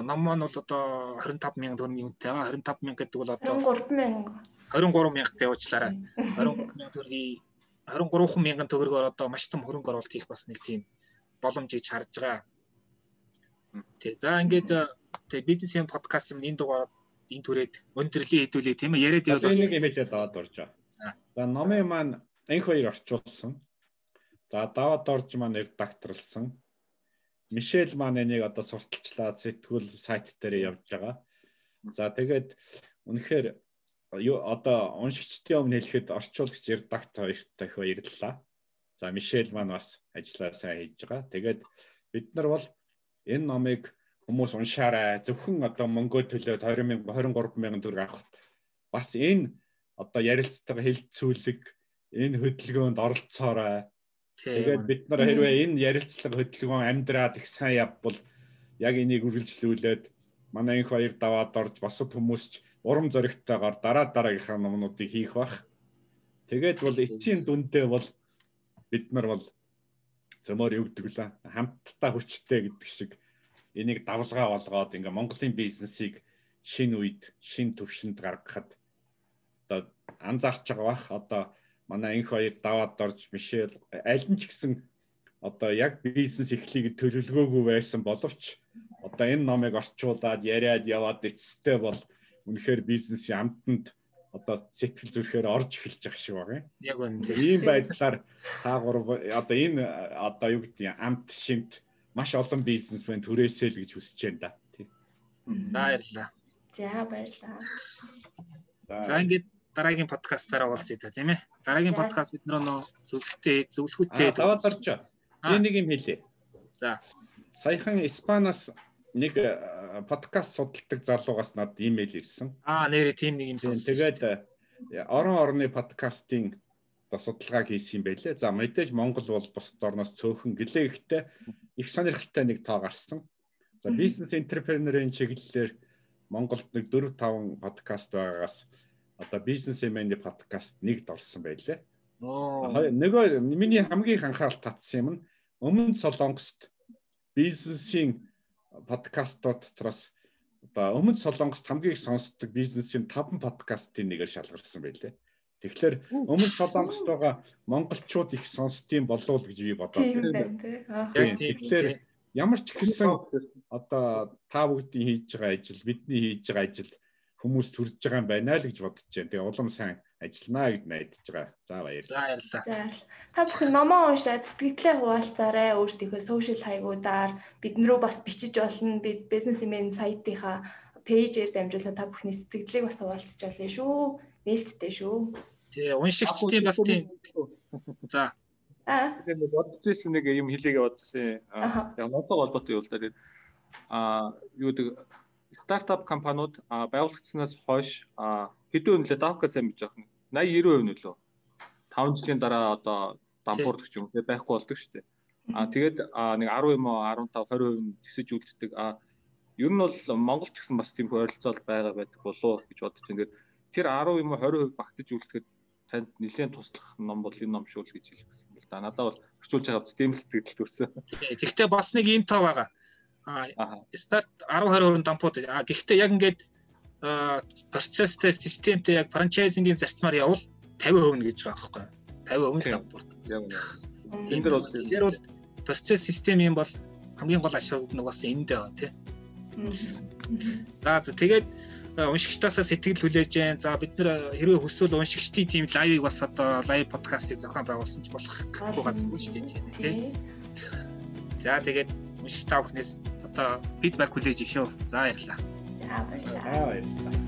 ном маань бол одоо 25 мянган төгрөгийн үнэтэй байгаа. 25 мянга гэдэг бол одоо 23 мянга 23 мянгад явуулчлаарай. 23 мянган төгрөгийн 23 мянган төгрөгөөр одоо маш том хөрөнгө оруулалт хийх бас нэг тийм боломжийг харж байгаа. Тэг. За ингээд тэг бизнесийн подкаст юм энэ дугаар энэ түрээд өндөрлөө хэдүүлээ тийм ээ яриад явал нэг имэйл даваад орж байгаа. За номын маань анх хоёр орчуулсан. За даваад орж маань редакторлсан. Мишель маань энийг одоо сурталчлаа сэтгүүл сайт дээр явж байгаа. За тэгээд үнэхээр одоо уншигчдын өмнө хэлэхэд орчуулагч редактор хоёрт дахиад ирлээ. За Мишель маань бас ажиллаа сайн хийж байгаа. Тэгээд бид нар бол энэ номыг хүмүүс уншаарай. Зөвхөн одоо мөнгө төлөөд 20 мянга 23 мянган төгрөг авах бас энэ одоо ярилцлагыг хилцүүлэг энэ хөдөлгөөнд оролцоорой. Тэгээд бид нар хэрвээ энэ ярилцлага хөдөлгөөн амьдраад их сайн явбал яг энийг үргэлжлүүлээд манай инх баяр даваад орж босод хүмүүс урам зоригтойгоор дараа дараагийнхаа номнуудыг хийх бах. Тэгээд бол эцсийн дүндээ бол бид нар бол зөмөр гэдэг лээ хамтдаа хүчтэй гэдэг шиг энийг давлгаа болгоод ингээ Монголын бизнесийг шинэ үед шинэ төвшөнд гаргахад одоо анзаарч байгаа бах одоо манай инх хоёр даваад орж Мишель аль нь ч гэсэн одоо яг бизнес эхлэхийг төлөвлөгөөгүй байсан боловч одоо энэ номыг орчуулад яриад яваад эцэстээ бол үнэхээр бизнесийн амтанд одоо сэтгэл зүрхээр орж эхэлж байгаа шиг байгаа юм. Яг үнэ. Ийм байдлаар та гурав одоо энэ одоо юу гэдэг амт шимт маш олон бизнесмен түрээсэй л гэж хүсэж байна да. Баярлалаа. За баярлалаа. За ингээд дараагийн подкастаараа уулзъя та тийм ээ. Дараагийн подкаст бид нөө зөвлөлттэй зөвлөхүйтэй даваад орж байгаа. Би нэг юм хэлье. За. Саяхан Испаноос нэг подкаст судалдаг залуугаас надад имэйл ирсэн. Аа нэрээ тийм нэг юм. Тэгээд э, орон орны подкастын судалгааг хийсэн юм байлээ. За мэдээж Монгол бол бусад орноос цөөхөн гэлээ ихтэй их сонирхолтой нэг тоо гарсан. За бизнес энтерпренерийн чиглэлээр Монголд нэг 4 5 подкаст байгаагаас одоо бизнесмений подкаст нэгд орсон байлээ. Нөгөө миний хамгийн анхаарал татсан юм нь өмнө Солонгост бизнесийн подкастууд дотроос одоо өмнө Солонгост хамгийн их сонсдог бизнесийн 5 подкастын нэгээр шалгарсан байлээ. Тэгэхээр өмнө Солонгост байгаа монголчууд их сонсдığım болов гэж би бодоод байна. Тэгэхээр ямар ч гэсэн одоо та бүгдийн хийж байгаа ажил, бидний хийж байгаа ажил хүмүүс төрж байгаа юм байна л гэж бодож байна. Тэгээ улам сайн ажилланаа гэж найдаж байгаа. За баярлалаа. За баярлалаа. Та бүхэн номоо уншаад сэтгэлдээ хуваалцаарай. Өөрсдийнхөө сошиал хаягуудаар биднэрөө бас бичиж болно. Бид бизнесмен сайтынхаа пэйжээр дамжуулаад та бүхний сэтгэлийг бас хуваалцаж болно шүү. Нээлттэй шүү. Тий, уншигчдын бас тийм. За. Аа. Тэгээд бодож ирсэн нэг юм хэлээгээ бодсон. Аа, яг ноцоо холбоотой юу л да. Аа, юу гэдэг стартап компаниуд байгуулагдсанаас хойш хэдэн үнэлээ давка сайн биж байгаа 80 90% нөлөө 5 жилийн дараа одоо дампуурдаг ч юм уу байхгүй болдог шүү дээ. А тэгээд нэг 10 юм уу 15 20% тэсэж үлддэг. А ер нь бол Монгол ч гэсэн бас тийм ойролцоол байгаа байдаг болоо гэж бодож байна. Тэгээд тэр 10 юм уу 20% багтаж үлдэхэд танд нэлээд туслах ном бол энэ ном шүү л гэж хэлэх гэсэн юм л да. Надад бол орчуулж байгаа тийм сэтгэл төрсөн. Гэхдээ бас нэг юм тоо байгаа старт 10 20% дампууд. А гэхдээ яг ингээд процесстэй системтэй яг франчайзингийн зарчмаар явал 50% гэж байгаа байхгүй 50% л дампууд. Тийм дэр бол тэр бол процесс систем юм бол хамгийн гол ашиг нь бас энд байгаа тий. За тэгээд уншигчдаас сэтгэл хүлээж जैन. За бид нэр хэрвээ хүсвэл уншигчдын тийм лайвыг бас одоо лайв подкастыг зохион байгуулсан ч болох гэхгүй газаргүй шүү дээ тийм. За тэгээд уншигч та бүхнээс одоо фидбек хүлээж ишөө. За баярлалаа. За баярлалаа. баярлалаа.